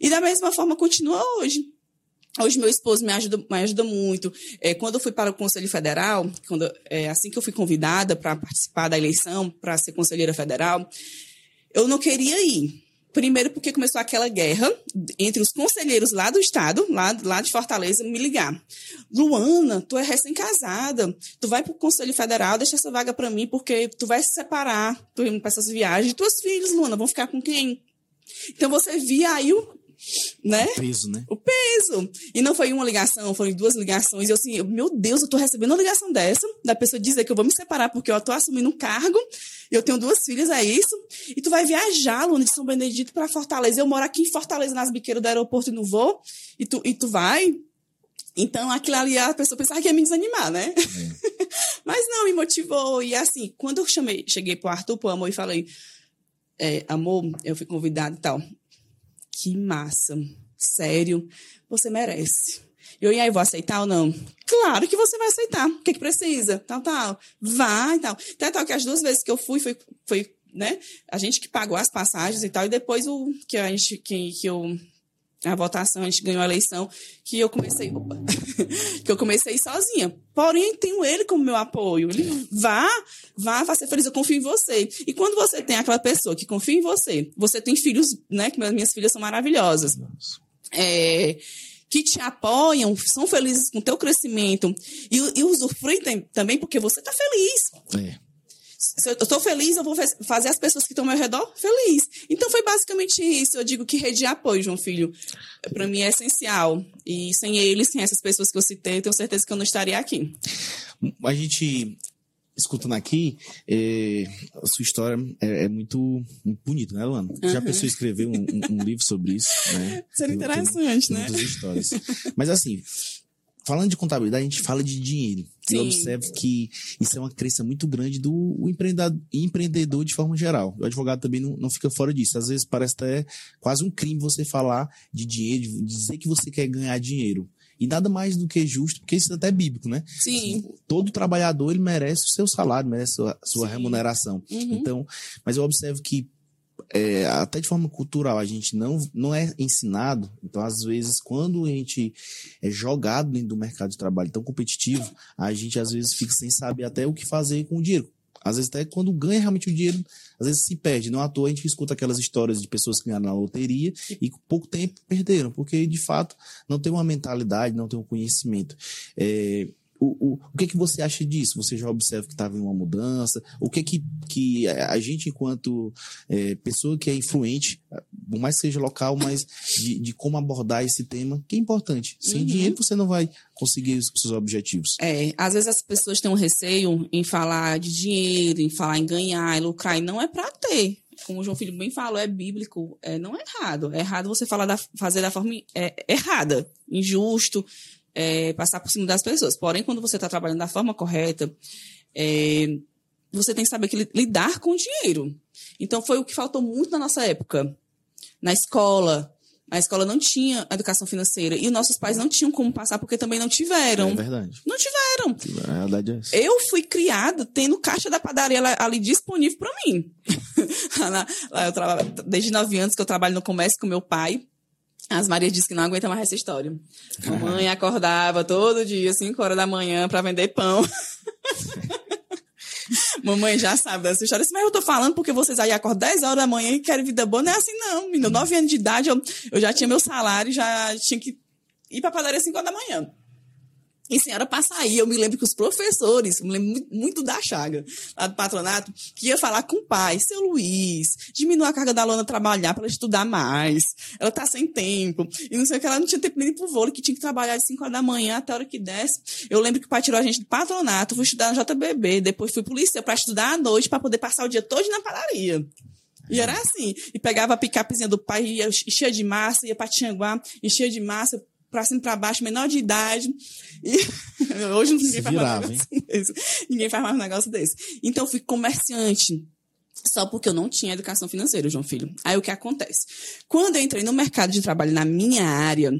E da mesma forma continua hoje. Hoje meu esposo me ajuda, me ajuda muito. É, quando eu fui para o Conselho Federal, quando, é, assim que eu fui convidada para participar da eleição, para ser conselheira federal, eu não queria ir. Primeiro porque começou aquela guerra entre os conselheiros lá do estado, lá, lá de Fortaleza, me ligar. Luana, tu é recém-casada, tu vai pro Conselho Federal, deixa essa vaga para mim porque tu vai se separar, tu indo pra essas viagens. Tuas filhas, Luana, vão ficar com quem? Então você via aí o, né? O peso, né? O peso. E não foi uma ligação, foram duas ligações. E eu assim, meu Deus, eu tô recebendo uma ligação dessa, da pessoa dizer que eu vou me separar porque eu tô assumindo um cargo, eu tenho duas filhas, é isso. E tu vai viajar, Luna, de São Benedito para Fortaleza. Eu moro aqui em Fortaleza, nas biqueiras do aeroporto e não vou. E tu, e tu vai. Então, aquilo ali, a pessoa pensava que ia me desanimar, né? É. Mas não, me motivou. E assim, quando eu chamei, cheguei pro Arthur, pro amor, e falei, é, amor, eu fui convidado e tal que massa. Sério, você merece. Eu, e aí, vou aceitar ou não? Claro que você vai aceitar. O que, é que precisa? Tal, tal. Vai tal. Até tal que as duas vezes que eu fui, foi, foi né? A gente que pagou as passagens e tal, e depois o que a gente, que, que eu a votação, a gente ganhou a eleição, que eu comecei, opa, que eu comecei sozinha. Porém, tenho ele como meu apoio. Ele vá, vá, vá ser feliz, eu confio em você. E quando você tem aquela pessoa que confia em você, você tem filhos, né, que minhas filhas são maravilhosas. É, que te apoiam, são felizes com o teu crescimento e, e usufruem também porque você está feliz. É se eu estou feliz, eu vou fazer as pessoas que estão ao meu redor feliz. Então foi basicamente isso. Eu digo que rede de apoio, João Filho, para mim é essencial. E sem eles, sem essas pessoas que eu citei, eu tenho certeza que eu não estaria aqui. A gente escutando aqui, é, a sua história é, é muito, muito bonita, né, Luana? Uhum. Já pensou em escrever um, um, um, livro sobre isso? Né? Seria interessante, né? Muitas histórias. Mas assim, falando de contabilidade, a gente fala de dinheiro. Sim. Eu observo que isso é uma crença muito grande do empreendedor de forma geral. O advogado também não, não fica fora disso. Às vezes parece até quase um crime você falar de dinheiro, de dizer que você quer ganhar dinheiro. E nada mais do que justo, porque isso é até bíblico, né? Sim. Todo trabalhador ele merece o seu salário, merece a sua, sua remuneração. Uhum. Então, mas eu observo que é, até de forma cultural, a gente não, não é ensinado. Então, às vezes, quando a gente é jogado dentro do mercado de trabalho tão competitivo, a gente às vezes fica sem saber até o que fazer com o dinheiro. Às vezes, até quando ganha realmente o dinheiro, às vezes se perde. Não à toa a gente escuta aquelas histórias de pessoas que ganharam na loteria e com pouco tempo perderam, porque de fato não tem uma mentalidade, não tem um conhecimento. É, o, o, o que, que você acha disso? Você já observa que estava em uma mudança? O que que, que a gente, enquanto é, pessoa que é influente, por mais que seja local, mas de, de como abordar esse tema, que é importante. Sem uhum. dinheiro você não vai conseguir os seus objetivos. É, às vezes as pessoas têm um receio em falar de dinheiro, em falar em ganhar, em lucrar, e não é para ter como o João Filho bem falou, é bíblico, é, não é errado. É errado você falar da, fazer da forma é, errada, injusto, é, passar por cima das pessoas. Porém, quando você está trabalhando da forma correta, é, você tem que saber que lidar com o dinheiro. Então, foi o que faltou muito na nossa época. Na escola, a escola não tinha educação financeira e nossos pais não tinham como passar porque também não tiveram. É verdade. Não tiveram. A verdade é essa. Eu fui criada tendo caixa da padaria ali disponível para mim. lá, lá eu trabalho, desde nove anos que eu trabalho no comércio com meu pai. As Maria disse que não aguenta mais essa história. Mamãe acordava todo dia, 5 horas da manhã, para vender pão. Mamãe já sabe dessa história. Mas eu tô falando porque vocês aí acordam 10 horas da manhã e querem vida boa. Não é assim, não. Menino, 9 anos de idade, eu, eu já tinha meu salário, já tinha que ir pra padaria 5 horas da manhã. E senhora passa aí, eu me lembro que os professores, me lembro muito da Chaga, lá do patronato, que ia falar com o pai, seu Luiz, diminua a carga da Lona trabalhar para ela estudar mais. Ela tá sem tempo. E não sei o que, ela não tinha tempo nem pro vôlei, que tinha que trabalhar de 5 horas da manhã até a hora que desce. Eu lembro que o pai tirou a gente do patronato, fui estudar no JBB, depois fui polícia para estudar à noite para poder passar o dia todo na padaria. E era assim. E pegava a picapezinha do pai, ia enchia de massa, ia pra Tianguá, enchia de massa, pra cima e pra baixo, menor de idade. E hoje ninguém faz, virava, mais um desse. ninguém faz mais um negócio desse. Então, eu fui comerciante. Só porque eu não tinha educação financeira, João Filho. Aí o que acontece? Quando eu entrei no mercado de trabalho na minha área,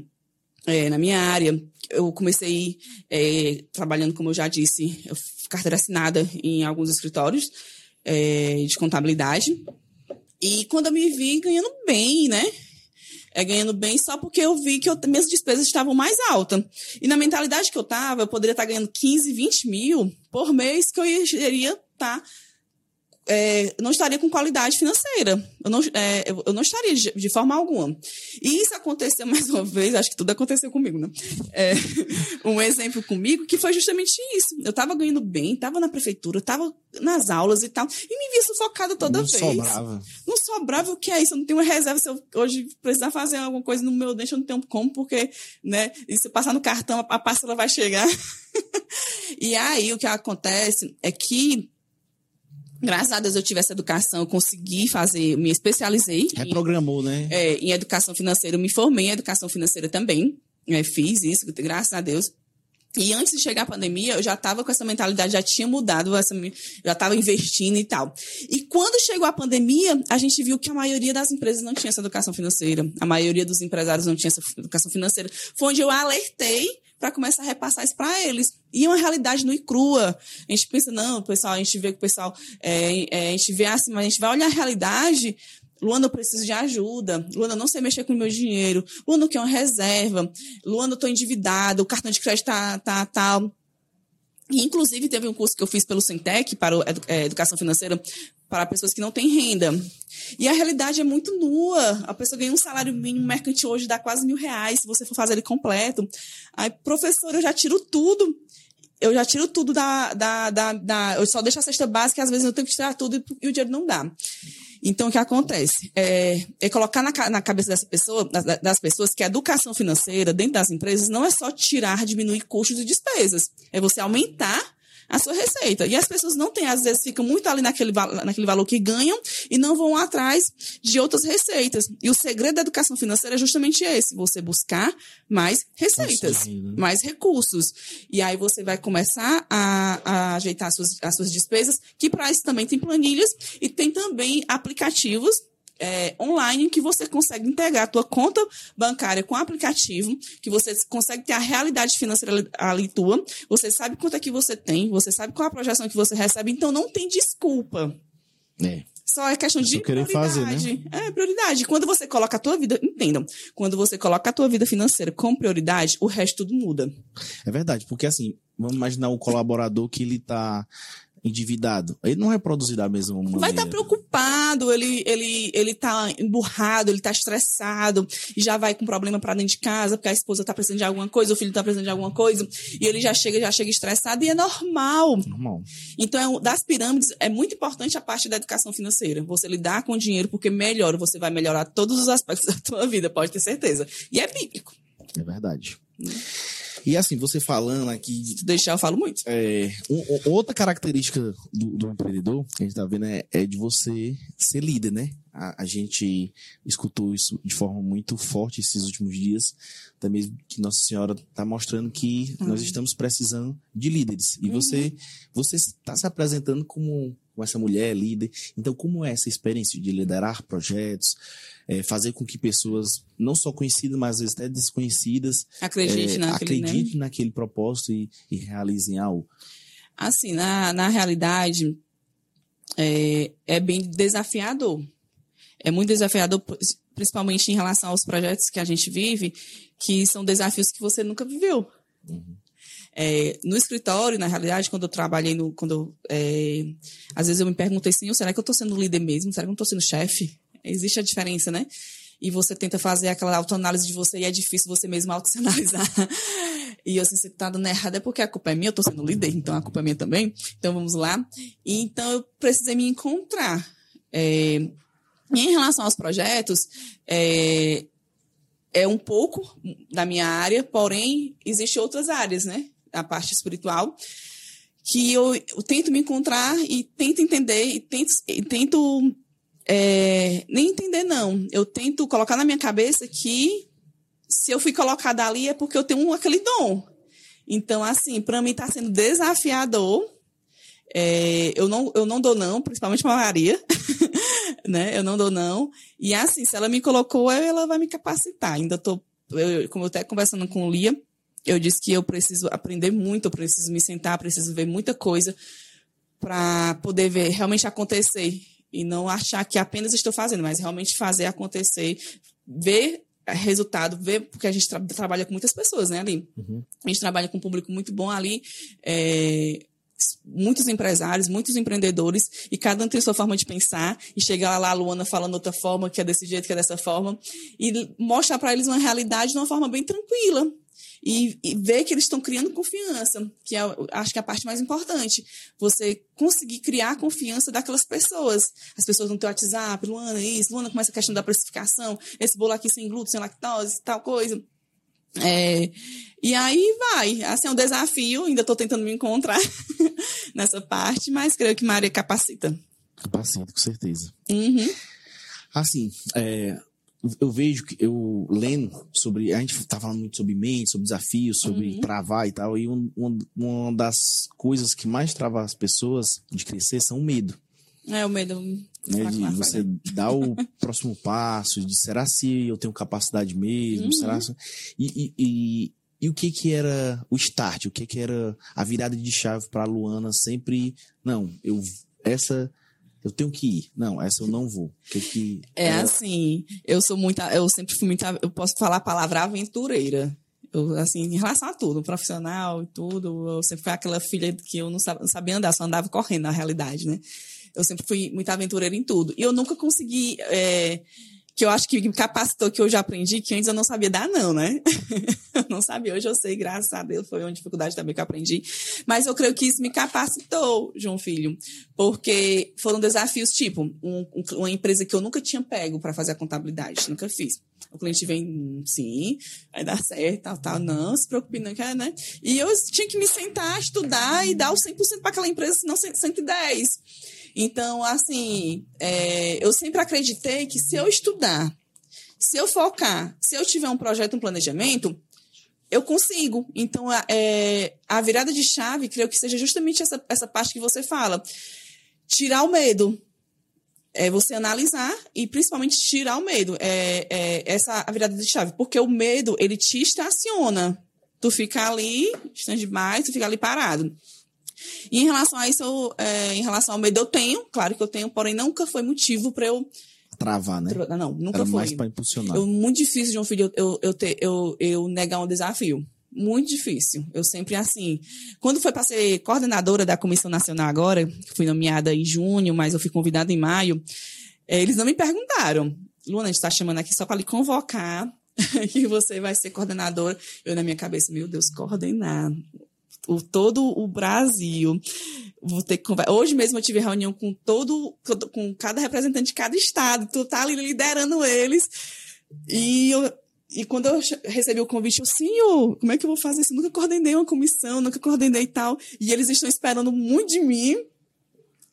é, na minha área, eu comecei é, trabalhando, como eu já disse, eu carteira assinada em alguns escritórios é, de contabilidade. E quando eu me vi ganhando bem, né? É, ganhando bem só porque eu vi que eu, minhas despesas estavam mais altas. E na mentalidade que eu estava, eu poderia estar ganhando 15, 20 mil por mês que eu iria estar é, não estaria com qualidade financeira. Eu não, é, eu não estaria de, de, forma alguma. E isso aconteceu mais uma vez, acho que tudo aconteceu comigo, né? É, um exemplo comigo que foi justamente isso. Eu estava ganhando bem, estava na prefeitura, estava nas aulas e tal, e me via sufocada toda não vez. Sobrava. Não sobrava o que é isso? Eu não tenho uma reserva. Se eu hoje precisar fazer alguma coisa no meu dente, eu não tenho como, porque, né? E se passar no cartão, a parcela vai chegar. e aí o que acontece é que Graças a Deus eu tive essa educação, eu consegui fazer, me especializei. Reprogramou, em, né? É, em educação financeira, eu me formei em educação financeira também. É, fiz isso, graças a Deus. E antes de chegar a pandemia, eu já estava com essa mentalidade, já tinha mudado, essa, já estava investindo e tal. E quando chegou a pandemia, a gente viu que a maioria das empresas não tinha essa educação financeira. A maioria dos empresários não tinha essa educação financeira. Foi onde eu alertei para começar a repassar isso para eles. E é uma realidade no e crua. A gente pensa, não, pessoal, a gente vê que o pessoal, é, é, a gente vê assim, mas a gente vai olhar a realidade. Luana, eu preciso de ajuda. Luana, eu não sei mexer com o meu dinheiro. Luana, eu quero uma reserva. Luana, eu estou endividada. O cartão de crédito tá, tá tal. Tá. E, inclusive, teve um curso que eu fiz pelo Sintec para é, Educação Financeira para pessoas que não têm renda. E a realidade é muito nua. A pessoa ganha um salário mínimo mercantil hoje dá quase mil reais, se você for fazer ele completo. Aí, professor, eu já tiro tudo. Eu já tiro tudo da, da, da, da Eu só deixo a cesta básica, às vezes eu tenho que tirar tudo e, e o dinheiro não dá. Então, o que acontece? É, é colocar na, na, cabeça dessa pessoa, das, das, pessoas que a educação financeira dentro das empresas não é só tirar, diminuir custos e despesas. É você aumentar a sua receita. E as pessoas não têm, às vezes, ficam muito ali naquele, naquele valor que ganham e não vão atrás de outras receitas. E o segredo da educação financeira é justamente esse: você buscar mais receitas, né? mais recursos. E aí você vai começar a, a ajeitar as suas, as suas despesas, que para isso também tem planilhas e tem também aplicativos é, online que você consegue integrar a tua conta bancária com o aplicativo, que você consegue ter a realidade financeira ali tua, você sabe quanto é que você tem, você sabe qual é a projeção que você recebe, então não tem desculpa. É. Só é questão de prioridade. Fazer, né? É, prioridade. Quando você coloca a tua vida, entendam, quando você coloca a tua vida financeira como prioridade, o resto tudo muda. É verdade, porque assim, vamos imaginar o colaborador que ele tá endividado, ele não vai produzir da mesma maneira. Vai estar tá preocupado, ele, ele, ele tá emburrado, ele tá estressado, e já vai com problema para dentro de casa, porque a esposa tá precisando de alguma coisa, o filho tá precisando de alguma coisa, e ele já chega, já chega estressado, e é normal. Normal. Então, é, das pirâmides, é muito importante a parte da educação financeira. Você lidar com o dinheiro, porque melhor, você vai melhorar todos os aspectos da tua vida, pode ter certeza. E é bíblico. É verdade. Hum. E assim, você falando aqui. Se deixar, eu falo muito. É, um, outra característica do, do, empreendedor que a gente tá vendo é, é de você ser líder, né? A, a, gente escutou isso de forma muito forte esses últimos dias, também que Nossa Senhora está mostrando que uhum. nós estamos precisando de líderes. E uhum. você você está se apresentando como, como essa mulher líder. Então, como é essa experiência de liderar projetos? é, fazer com que pessoas, não só conhecidas, mas às vezes até desconhecidas, acredite, é, naquele, acredite né? naquele propósito e, e, realizem algo? Assim, na, na realidade, é, é bem desafiador. É muito desafiador, principalmente em relação aos projetos que a gente vive, que são desafios que você nunca viveu. Uhum. É, no escritório, na realidade, quando eu trabalhei no. Quando eu, é, às vezes eu me perguntei assim, será que eu estou sendo líder mesmo? Será que eu não estou sendo chefe? Existe a diferença, né? E você tenta fazer aquela autoanálise de você e é difícil você mesmo auto-analisar. e assim, você tá dando errado é porque a culpa é minha, eu tô sendo líder, então a culpa é minha também. Então vamos lá. E, então eu precisei me encontrar. É, em relação aos projetos, é, é um pouco da minha área, porém, existem outras áreas, né? A parte espiritual, que eu, eu, tento me encontrar e tento entender e tento, e tento é, nem entender, não. Eu tento colocar na minha cabeça que se eu fui colocada ali é porque eu tenho aquele dom. Então, assim, para mim está sendo desafiador. É, eu, não, eu não dou não, principalmente para Maria, né? Eu não dou não. E assim, se ela me colocou, ela vai me capacitar. Ainda eu, como eu até conversando com o Lia, eu disse que eu preciso aprender muito, eu preciso me sentar, preciso ver muita coisa para poder ver realmente acontecer e não achar que apenas estou fazendo, mas realmente fazer acontecer, ver resultado, ver, porque a gente tra trabalha com muitas pessoas, né, ali. Uhum. A gente trabalha com um público muito bom ali. É, muitos empresários, muitos empreendedores, e cada um tem sua forma de pensar, e chegar lá a Luana falando outra forma, que é desse jeito, que é dessa forma, e mostrar para eles uma realidade de uma forma bem tranquila. E, e ver que eles estão criando confiança, que é, acho que é a parte mais importante. Você conseguir criar confiança daquelas pessoas. As pessoas no teu WhatsApp, Luana, isso, Luana, começa a questão da precificação, esse bolo aqui sem glúten, sem lactose, tal coisa. É, e aí vai. Assim, é um desafio, ainda estou tentando me encontrar nessa parte, mas creio que Maria capacita. Capacita, com certeza. Uhum. Assim, é, eu vejo que eu lendo sobre. A gente tá falando muito sobre mente, sobre desafios, sobre Uhum. travar e tal. E um, um- uma das coisas que mais trava as pessoas de crescer são o medo. É o medo. Né, Falar de você dar o próximo passo, de será se eu tenho capacidade mesmo? Uhum. Será se... e, e, e, e o que que era o start? O que que era a virada de chave para Luana sempre? Não, eu essa eu tenho que ir. Não, essa eu não vou. Que que É era- assim, eu sou muita, eu sempre fui muita, eu posso falar a palavra aventureira. Eu, assim, em relação a tudo, profissional e tudo, eu sempre fui aquela filha que eu não sabia, não sabia andar, só andava correndo na realidade, né? Eu sempre fui muito aventureira em tudo. E eu nunca consegui, é, que eu acho que me capacitou, que eu já aprendi, que antes eu não sabia dar não, né? eu não sabia, hoje eu sei, graças a Deus, foi uma dificuldade também que eu aprendi. Mas eu creio que isso me capacitou, João Filho, porque foram desafios, tipo, um- um- uma empresa que eu nunca tinha pego para fazer a contabilidade, nunca fiz. O cliente vem, "Hum, sim, vai dar certo, tal, tal, não, se preocupe, não quer, né? E eu tinha que me sentar, estudar e dar o 100% para aquela empresa, senão 110. Então, assim, é, eu sempre acreditei que se eu estudar, se eu focar, se eu tiver um projeto, um planejamento, eu consigo. Então, a, é, a virada de chave, creio que seja justamente essa, essa parte que você fala. Tirar o medo. É você analisar e principalmente tirar o medo. É, é essa a virada de chave. Porque o medo, ele te estaciona. Tu fica ali, stand-by, tu fica ali parado. E em relação a isso, eu, é, em relação ao medo, eu tenho, claro que eu tenho, porém nunca foi motivo para eu. travar, né? Não, nunca Era foi. mais para impulsionar. Eu, muito difícil, João Filho, eu, eu, ter, eu, eu negar um desafio. Muito difícil. Eu sempre, assim. Quando foi para ser coordenadora da Comissão Nacional agora, que fui nomeada em junho, mas eu fui convidada em maio, eh, eles não me perguntaram. Luana, a gente está chamando aqui só para lhe convocar, que você vai ser coordenadora. Eu, na minha cabeça, meu Deus, coordenar o, todo o Brasil. Vou ter que conver- Hoje mesmo eu tive reunião com todo, com cada representante de cada estado. Tu tá ali liderando eles. E, eu, e quando eu recebi o convite, eu, senhor, como é que eu vou fazer isso? Nunca coordenei uma comissão, nunca coordenei tal. E eles estão esperando muito de mim.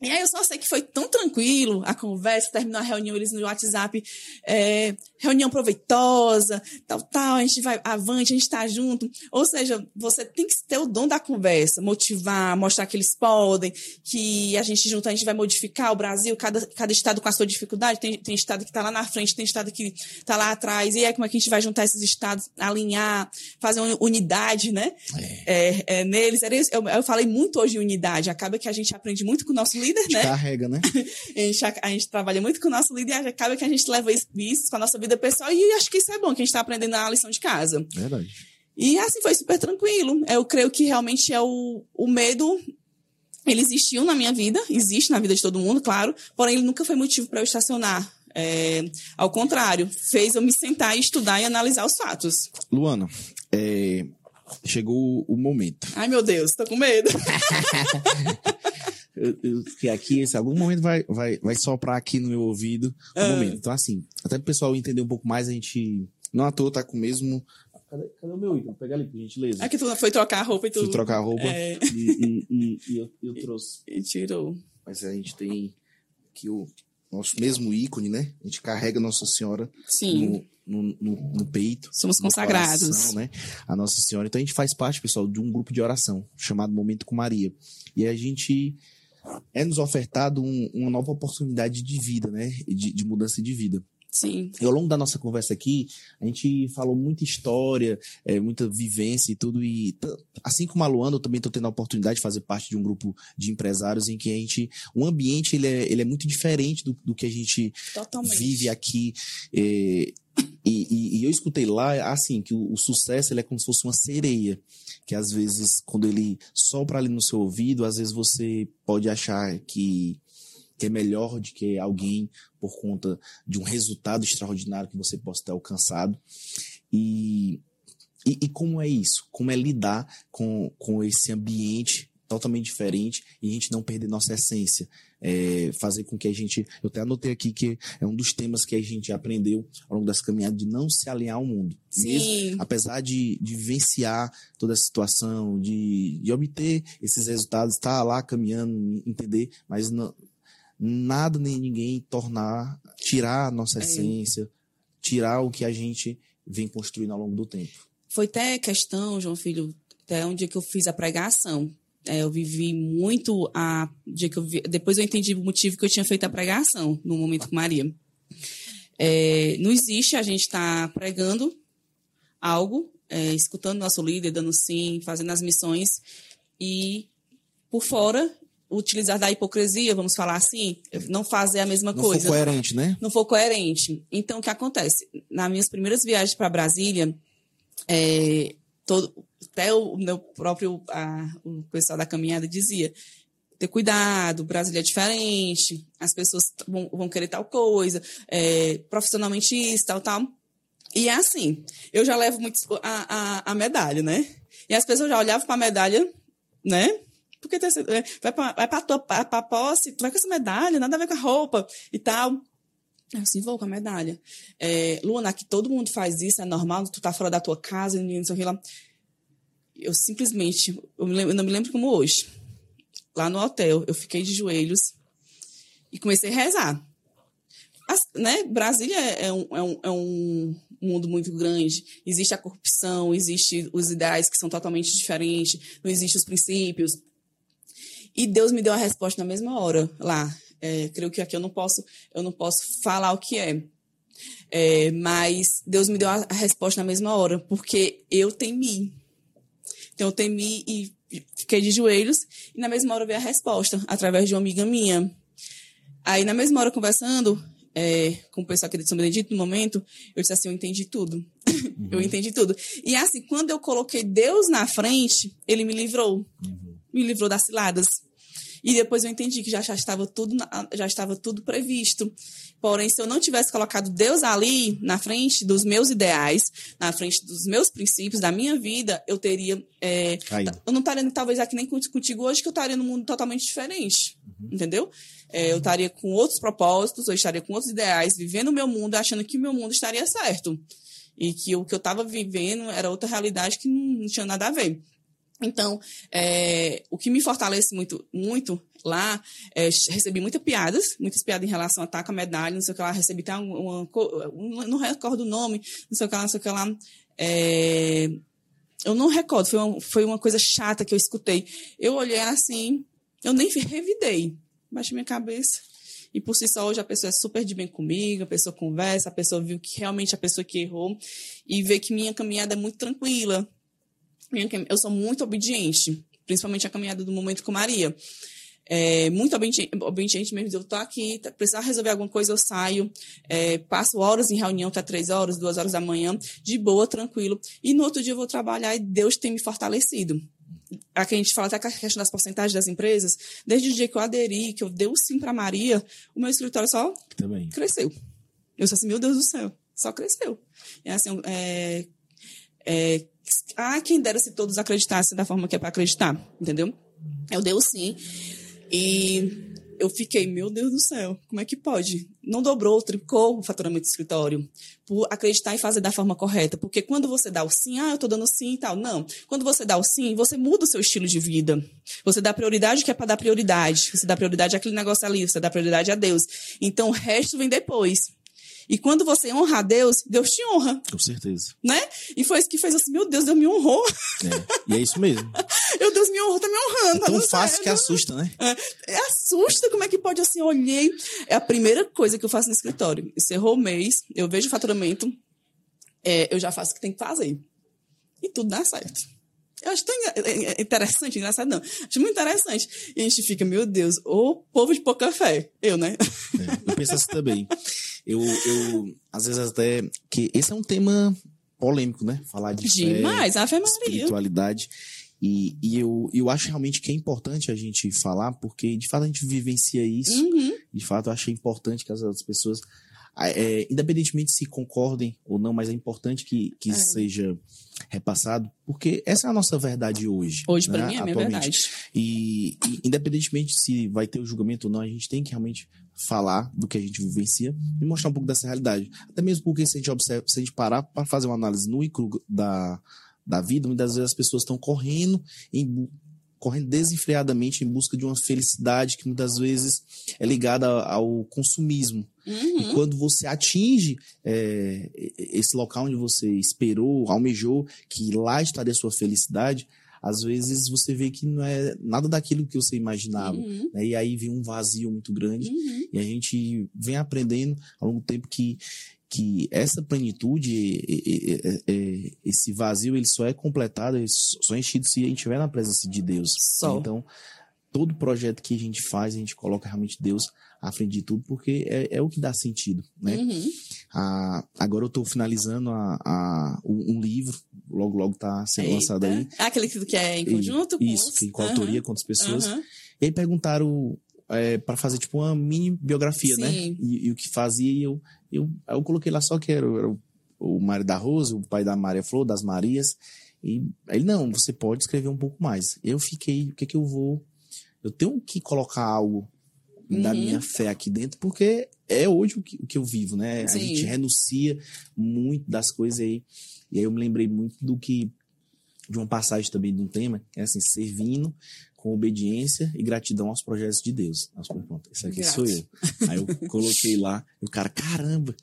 E aí eu só sei que foi tão tranquilo a conversa, terminou a reunião, eles no WhatsApp, é, reunião proveitosa, tal, tal, a gente vai avante, a gente tá junto. Ou seja, você tem que ter o dom da conversa, motivar, mostrar que eles podem, que a gente junto, a gente vai modificar o Brasil, cada, cada estado com a sua dificuldade, tem, tem estado que tá lá na frente, tem estado que tá lá atrás, e aí como é que a gente vai juntar esses estados, alinhar, fazer uma unidade, né? É, é, neles, era isso. Eu, eu falei muito hoje em unidade, acaba que a gente aprende muito com o nosso líder, né? Carrega, né? A gente, a gente trabalha muito com o nosso líder e acaba que a gente leva isso, isso com a nossa vida pessoal e acho que isso é bom, que a gente está aprendendo a lição de casa. Verdade. E assim foi super tranquilo. Eu creio que realmente é o, o medo. Ele existiu na minha vida, existe na vida de todo mundo, claro, porém ele nunca foi motivo para eu estacionar. É, ao contrário, fez eu me sentar e estudar e analisar os fatos. Luana, é, chegou o momento. Ai, meu Deus, tô com medo. Eu, eu fiquei aqui, esse, algum momento vai, vai, vai soprar aqui no meu ouvido o Ah. momento. Então, assim, até pro pessoal entender um pouco mais, a gente. Não à toa tá com o mesmo. Cadê, cadê o meu item? Pega ali, por gentileza. Aqui tu foi trocar a roupa e tu. Fui trocar a roupa É. e, e- e- e eu, eu trouxe. E tirou. Mas a gente tem aqui o nosso mesmo ícone, né? A gente carrega Nossa Senhora Sim. no, no, no- no peito. Somos no consagrados. coração, né? A Nossa Senhora. Então a gente faz parte, pessoal, de um grupo de oração chamado Momento com Maria. E a gente é nos ofertado um- uma nova oportunidade de vida, né? De, de mudança de vida. Sim. E ao longo da nossa conversa aqui, a gente falou muita história, é, muita vivência e tudo. E assim como a Luana, eu também estou tendo a oportunidade de fazer parte de um grupo de empresários em que a gente. O ambiente ele é, ele é muito diferente do, do que a gente Totalmente. vive aqui. é, E, e, e eu escutei lá, assim, que o, o, sucesso ele é como se fosse uma sereia. Que às vezes, quando ele sopra ali no seu ouvido, às vezes você pode achar que, que é melhor do que alguém por conta de um resultado extraordinário que você possa ter alcançado. E, e, e como é isso? Como é lidar com, com esse ambiente totalmente diferente e a gente não perder nossa essência. É, fazer com que a gente. Eu até anotei aqui que é um dos temas que a gente aprendeu ao longo dessa caminhada de não se alinhar ao mundo. Sim. Mesmo, apesar de, de vivenciar toda a situação, de, de obter esses resultados, estar lá caminhando, entender, mas não, nada nem ninguém tornar, tirar a nossa é. essência, tirar o que a gente vem construindo ao longo do tempo. Foi até questão, João Filho, até um dia que eu fiz a pregação. É, eu vivi muito a eu vi, depois eu entendi o motivo que eu tinha feito a pregação no momento com Maria. É, não existe a gente estar tá pregando algo, é, escutando nosso líder, dando sim, fazendo as missões e por fora utilizar da hipocrisia, vamos falar assim, não fazer a mesma não coisa. Não for coerente, né? Não for coerente. Então, o que acontece? Nas minhas primeiras viagens para Brasília, é, todo, até o meu próprio a, o pessoal da caminhada dizia ter cuidado, o Brasil é diferente, as pessoas vão, vão querer tal coisa, é, profissionalmente isso, tal, tal. E é assim, eu já levo muito a, a, a medalha, né? E as pessoas já olhavam para a medalha, né? Porque é, vai para pra posse, tu vai com essa medalha, nada a ver com a roupa e tal. Eu assim, vou com a medalha. É, Luana, aqui todo mundo faz isso, é normal, tu tá fora da tua casa, não sei lá. Eu simplesmente, eu, lembro, eu não me lembro como hoje. Lá no hotel, eu fiquei de joelhos e comecei a rezar. As, né, Brasília é, é um, é, um, é um mundo muito grande. Existe a corrupção, existe os ideais que são totalmente diferentes, não existem os princípios. E Deus me deu a resposta na mesma hora lá. É, creio que aqui eu não posso, eu não posso falar o que é. é. Mas Deus me deu a resposta na mesma hora, porque eu temi. Então eu temi e fiquei de joelhos, e na mesma hora veio a resposta, através de uma amiga minha. Aí, na mesma hora, conversando é, com o pessoal aqui de São Benedito, no momento, eu disse assim: eu entendi tudo. Uhum. eu entendi tudo. E assim, quando eu coloquei Deus na frente, ele me livrou. Uhum. Me livrou das ciladas. E depois eu entendi que já, já, estava tudo, já estava tudo previsto. Porém, se eu não tivesse colocado Deus ali na frente dos meus ideais, na frente dos meus princípios, da minha vida, eu teria. É, eu não estaria talvez aqui nem contigo hoje, que eu estaria num mundo totalmente diferente. Uhum. Entendeu? É, eu estaria com outros propósitos, eu estaria com outros ideais, vivendo o meu mundo, achando que o meu mundo estaria certo. E que o que eu estava vivendo era outra realidade que não, não tinha nada a ver. Então, é, o que me fortalece muito, muito lá, é, recebi muitas piadas, muitas piadas em relação a taca medalha, não sei o que lá, recebi até uma, uma, não recordo o nome, não sei o que lá, não sei o que lá. É, eu não recordo, foi uma, foi uma coisa chata que eu escutei. Eu olhei assim, eu nem revidei, baixei minha cabeça. E por si só, hoje a pessoa é super de bem comigo, a pessoa conversa, a pessoa viu que realmente a pessoa que errou e vê que minha caminhada é muito tranquila, eu sou muito obediente, principalmente a caminhada do momento com Maria. É, muito obediente, mesmo. Eu tô aqui, tá, precisar resolver alguma coisa, eu saio, é, passo horas em reunião até três horas, duas horas da manhã, de boa, tranquilo. E no outro dia eu vou trabalhar e Deus tem me fortalecido. Aqui a gente fala até com a questão das porcentagens das empresas. Desde o dia que eu aderi, que eu dei o sim para Maria, o meu escritório só Também. cresceu. Eu sou assim, meu Deus do céu, só cresceu. E assim, é, é, ah, quem dera se todos acreditassem da forma que é para acreditar, entendeu? Eu dei o sim. E eu fiquei, meu Deus do céu, como é que pode? Não dobrou, triplicou o faturamento do escritório por acreditar e fazer da forma correta. Porque quando você dá o sim, ah, eu tô dando sim e tal. Não. Quando você dá o sim, você muda o seu estilo de vida. Você dá prioridade que é para dar prioridade. Você dá prioridade àquele negócio ali, você dá prioridade a Deus. Então o resto vem depois. E quando você honra a Deus, Deus te honra. Com certeza. Né? E foi isso que fez assim, meu Deus, Deus me honrou. É, e é isso mesmo. meu Deus me honrou, tá me honrando. É tão fácil certo. que assusta, né? É, é, assusta, como é que pode assim, olhei. É a primeira coisa que eu faço no escritório. Encerrou o mês, eu vejo o faturamento, é, eu já faço o que tem que fazer. E tudo dá certo. Eu acho tão é, é, interessante, engraçado não. Acho muito interessante. E a gente fica, meu Deus, o povo de pouca fé. Eu, né? É, eu penso assim também. Eu, eu, às vezes até, que esse é um tema polêmico, né? Falar de Demais, fé, Ave Maria. espiritualidade. E, e eu, eu acho realmente que é importante a gente falar, porque de fato a gente vivencia isso. Uhum. De fato, eu achei importante que as outras pessoas, é, independentemente se concordem ou não, mas é importante que, que É. seja repassado, porque essa é a nossa verdade hoje. Hoje, né, pra mim, é a minha atualmente. verdade. E, e independentemente se vai ter o julgamento ou não, a gente tem que realmente falar do que a gente vivencia e mostrar um pouco dessa realidade. Até mesmo porque se a gente observa, se a gente parar para fazer uma análise no e da, da vida, muitas vezes as pessoas estão correndo em correndo desenfreadamente em busca de uma felicidade que muitas vezes é ligada ao consumismo. Uhum. E quando você atinge é, esse local onde você esperou, almejou, que lá estaria a sua felicidade, às vezes você vê que não é nada daquilo que você imaginava. Uhum. né? E aí vem um vazio muito grande. Uhum. E a gente vem aprendendo ao longo do tempo que, que essa plenitude, e- e- esse vazio, ele só é completado, só é enchido se a gente estiver na presença de Deus. Só. Então, todo projeto que a gente faz, a gente coloca realmente Deus à frente de tudo, porque é, é o que dá sentido, né? Uhum. A- agora eu estou finalizando a, a- um, livro, logo logo está sendo lançado aí. Eita. Ah, Aquele que que é em conjunto? com Isso, que com Aham. autoria, com outras pessoas. Aham. E aí perguntaram é, para fazer tipo uma mini biografia, né? Sim. E, e o que fazia, e eu, eu, eu coloquei lá só que era, era o, o Mário da Rosa, o pai da Maria Flor, das Marias. E aí, não, você pode escrever um pouco mais. Eu fiquei, o que que eu vou. Eu tenho que colocar algo da Uhum. minha fé aqui dentro, porque é hoje o que, o que eu vivo, né? Sim. A gente renuncia muito das coisas aí. E aí eu me lembrei muito do que. De uma passagem também de um tema, que é assim, servindo com obediência e gratidão aos projetos de Deus. Pronto, esse aqui sou eu. Aí eu coloquei lá, e o cara, caramba!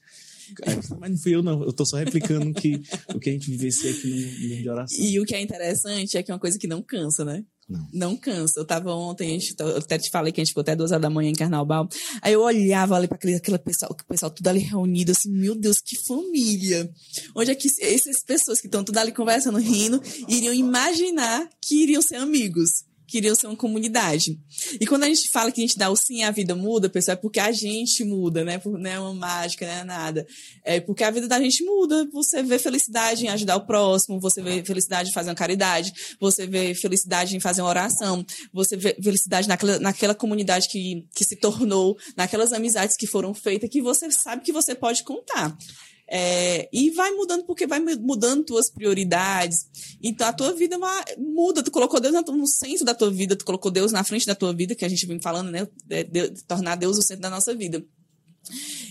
Mas não fui eu, não. Eu tô só replicando o que, o que a gente vivencia aqui no livro de oração. E o que é interessante é que é uma coisa que não cansa, né? Não. cansa. Eu tava ontem, eu até te falei que a gente ficou até duas horas da manhã em Carnaval. Aí eu olhava ali para aquele, aquele pessoal, o pessoal tudo ali reunido, assim, meu Deus, que família. Onde é que essas pessoas que estão tudo ali conversando, rindo, iriam imaginar que iriam ser amigos? Que iriam ser uma comunidade. E quando a gente fala que a gente dá o sim a vida muda, pessoal, é porque a gente muda, né? Não é uma mágica, não é nada. É porque a vida da gente muda. Você vê felicidade em ajudar o próximo, você vê felicidade em fazer uma caridade, você vê felicidade em fazer uma oração, você vê felicidade naquela, naquela comunidade que, que se tornou, naquelas amizades que foram feitas, que você sabe que você pode contar. É, e vai mudando porque vai mudando tuas prioridades. Então a tua vida vai- muda. Tu colocou Deus no centro da tua vida, tu colocou Deus na frente da tua vida, que a gente vem falando, né? De- de- tornar Deus o centro da nossa vida.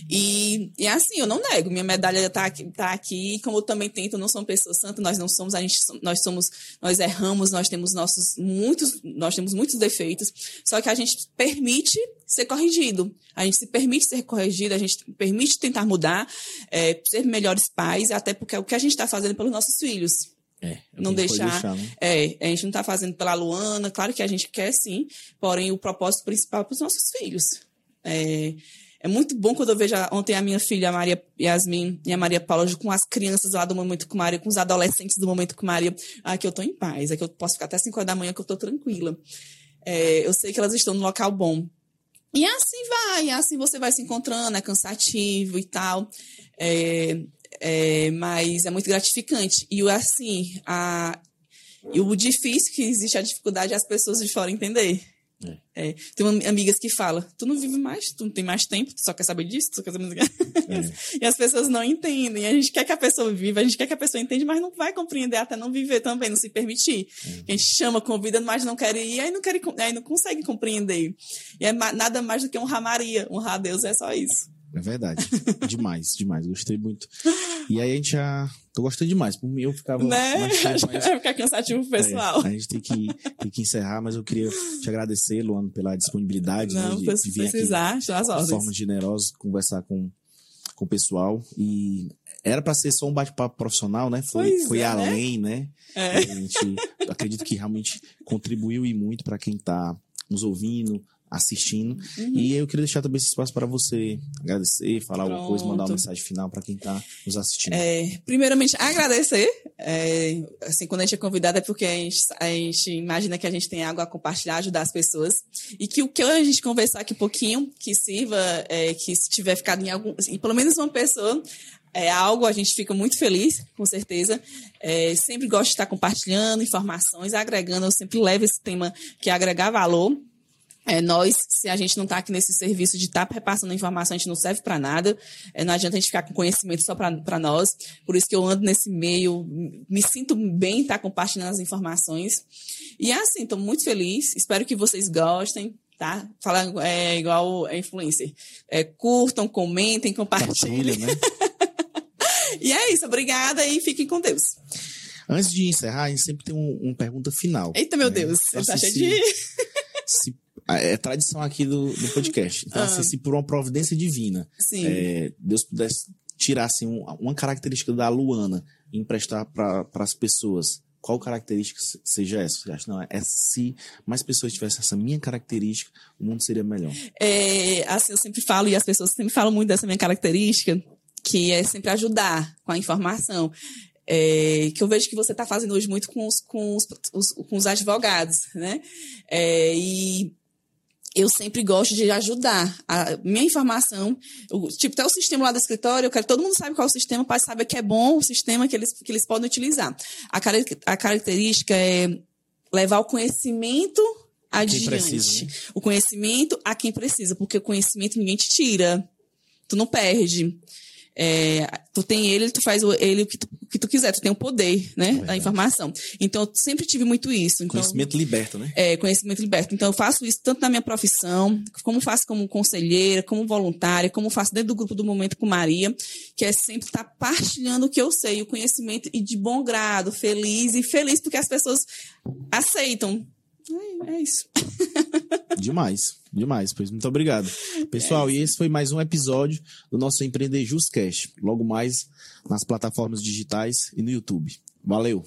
E, e assim, eu não nego, minha medalha tá aqui, tá aqui, como eu também tento, não somos pessoas santas, nós não somos, a gente, nós somos, nós erramos, nós temos nossos muitos, nós temos muitos defeitos, só que a gente permite ser corrigido, a gente se permite ser corrigido, a gente permite tentar mudar, é, ser melhores pais, até porque é o que a gente está fazendo pelos nossos filhos. É, é Não pode deixar- né? É, a gente não está fazendo pela Luana, claro que a gente quer sim, porém o propósito principal é para os nossos filhos. É, é muito bom quando eu vejo ontem a minha filha, a Maria Yasmin e a Maria Paula, com as crianças lá do Momento com Maria, com os adolescentes do Momento com Maria. Aqui eu tô em paz, aqui eu posso ficar até 5 horas da manhã que eu tô tranquila. É, eu sei que elas estão no local bom. E assim vai, assim você vai se encontrando, é cansativo e tal. É, é, mas é muito gratificante. E assim, a, e o difícil que existe a dificuldade é as pessoas de fora entender. É, tem uma- amigas que falam, tu não vive mais, tu não tem mais tempo, tu só quer saber disso, tu só quer saber. É. E as pessoas não entendem. A gente quer que a pessoa viva, a gente quer que a pessoa entenda, mas não vai compreender até não viver também, não se permitir. A gente chama, convida, mas não quer ir, aí não, quer, aí não consegue compreender. E é nada mais do que honrar Maria. Honrar a Deus é só isso. É verdade. demais, demais. Gostei muito. E aí a gente já. Tô gostando demais. Por mim eu ficava Né? mais tempo, mas Vai ficar cansativo pro pessoal. É, a gente tem que, tem que encerrar, mas eu queria te agradecer, Luano, pela disponibilidade né, Não, de, se de vir aqui precisar, às de ordens. forma generosa, conversar com, com o pessoal. E era para ser só um bate-papo profissional, né? Foi, Pois foi é, né? além, né? É. A gente acredito que realmente contribuiu e muito para quem está nos ouvindo, assistindo. Uhum. E eu queria deixar também esse espaço para você agradecer, falar alguma coisa, mandar uma Pronto. mensagem final para quem está nos assistindo. É, primeiramente, agradecer É, assim, quando a gente é convidado é porque a gente, a gente, imagina que a gente tem algo a compartilhar, ajudar as pessoas. E que o que a gente conversar aqui um pouquinho, que sirva, é, que se tiver ficado em algum. Em pelo menos uma pessoa, é algo, a gente fica muito feliz, com certeza. É, sempre gosto de estar compartilhando informações, agregando. Eu sempre levo esse tema que é agregar valor. É, nós, se a gente não está aqui nesse serviço de estar tá repassando informação, a gente não serve para nada. É, não adianta a gente ficar com conhecimento só para nós. Por isso que eu ando nesse meio, me sinto bem estar tá compartilhando as informações. E é assim, estou muito feliz. Espero que vocês gostem tá? Falar é, igual a influencer. É, curtam, comentem, compartilhem. Né? e é isso, obrigada e fiquem com Deus. Antes de encerrar, a gente sempre tem uma um pergunta final. Eita, meu né? Deus, você tá cheio de. Se é tradição aqui do, do podcast. Então, ah. assim, se por uma providência divina é, Deus pudesse tirar assim, um, uma característica da Luana e emprestar para as pessoas, qual característica seja essa? Você acha, não, é se mais pessoas tivessem essa minha característica, o mundo seria melhor. É, assim, eu sempre falo, e as pessoas sempre falam muito dessa minha característica, que é sempre ajudar com a informação. É, que eu vejo que você está fazendo hoje muito com os, com os, os, com os advogados, né? É, e eu sempre gosto de ajudar. A minha informação, o, tipo, até o sistema lá do escritório, eu quero todo mundo sabe qual é o sistema, para saber que é bom o sistema que eles, que eles podem utilizar. A, a característica é levar o conhecimento adiante. Precisa, né? O conhecimento a quem precisa, porque o conhecimento ninguém te tira. Tu não perde. É, tu tem ele, tu faz ele o que tu, o que tu quiser, tu tem o poder, né, é da informação. Então, eu sempre tive muito isso. Então, conhecimento liberto, né? É, conhecimento liberto. Então, eu faço isso tanto na minha profissão, como faço como conselheira, como voluntária, como faço dentro do grupo do Momento com Maria, que é sempre estar tá partilhando o que eu sei, o conhecimento, e de bom grado, feliz, e feliz porque as pessoas aceitam. É, é isso. Demais, demais. Pois muito obrigado. Pessoal, é e esse foi mais um episódio do nosso Empreender Justcast. Logo mais nas plataformas digitais e no YouTube. Valeu!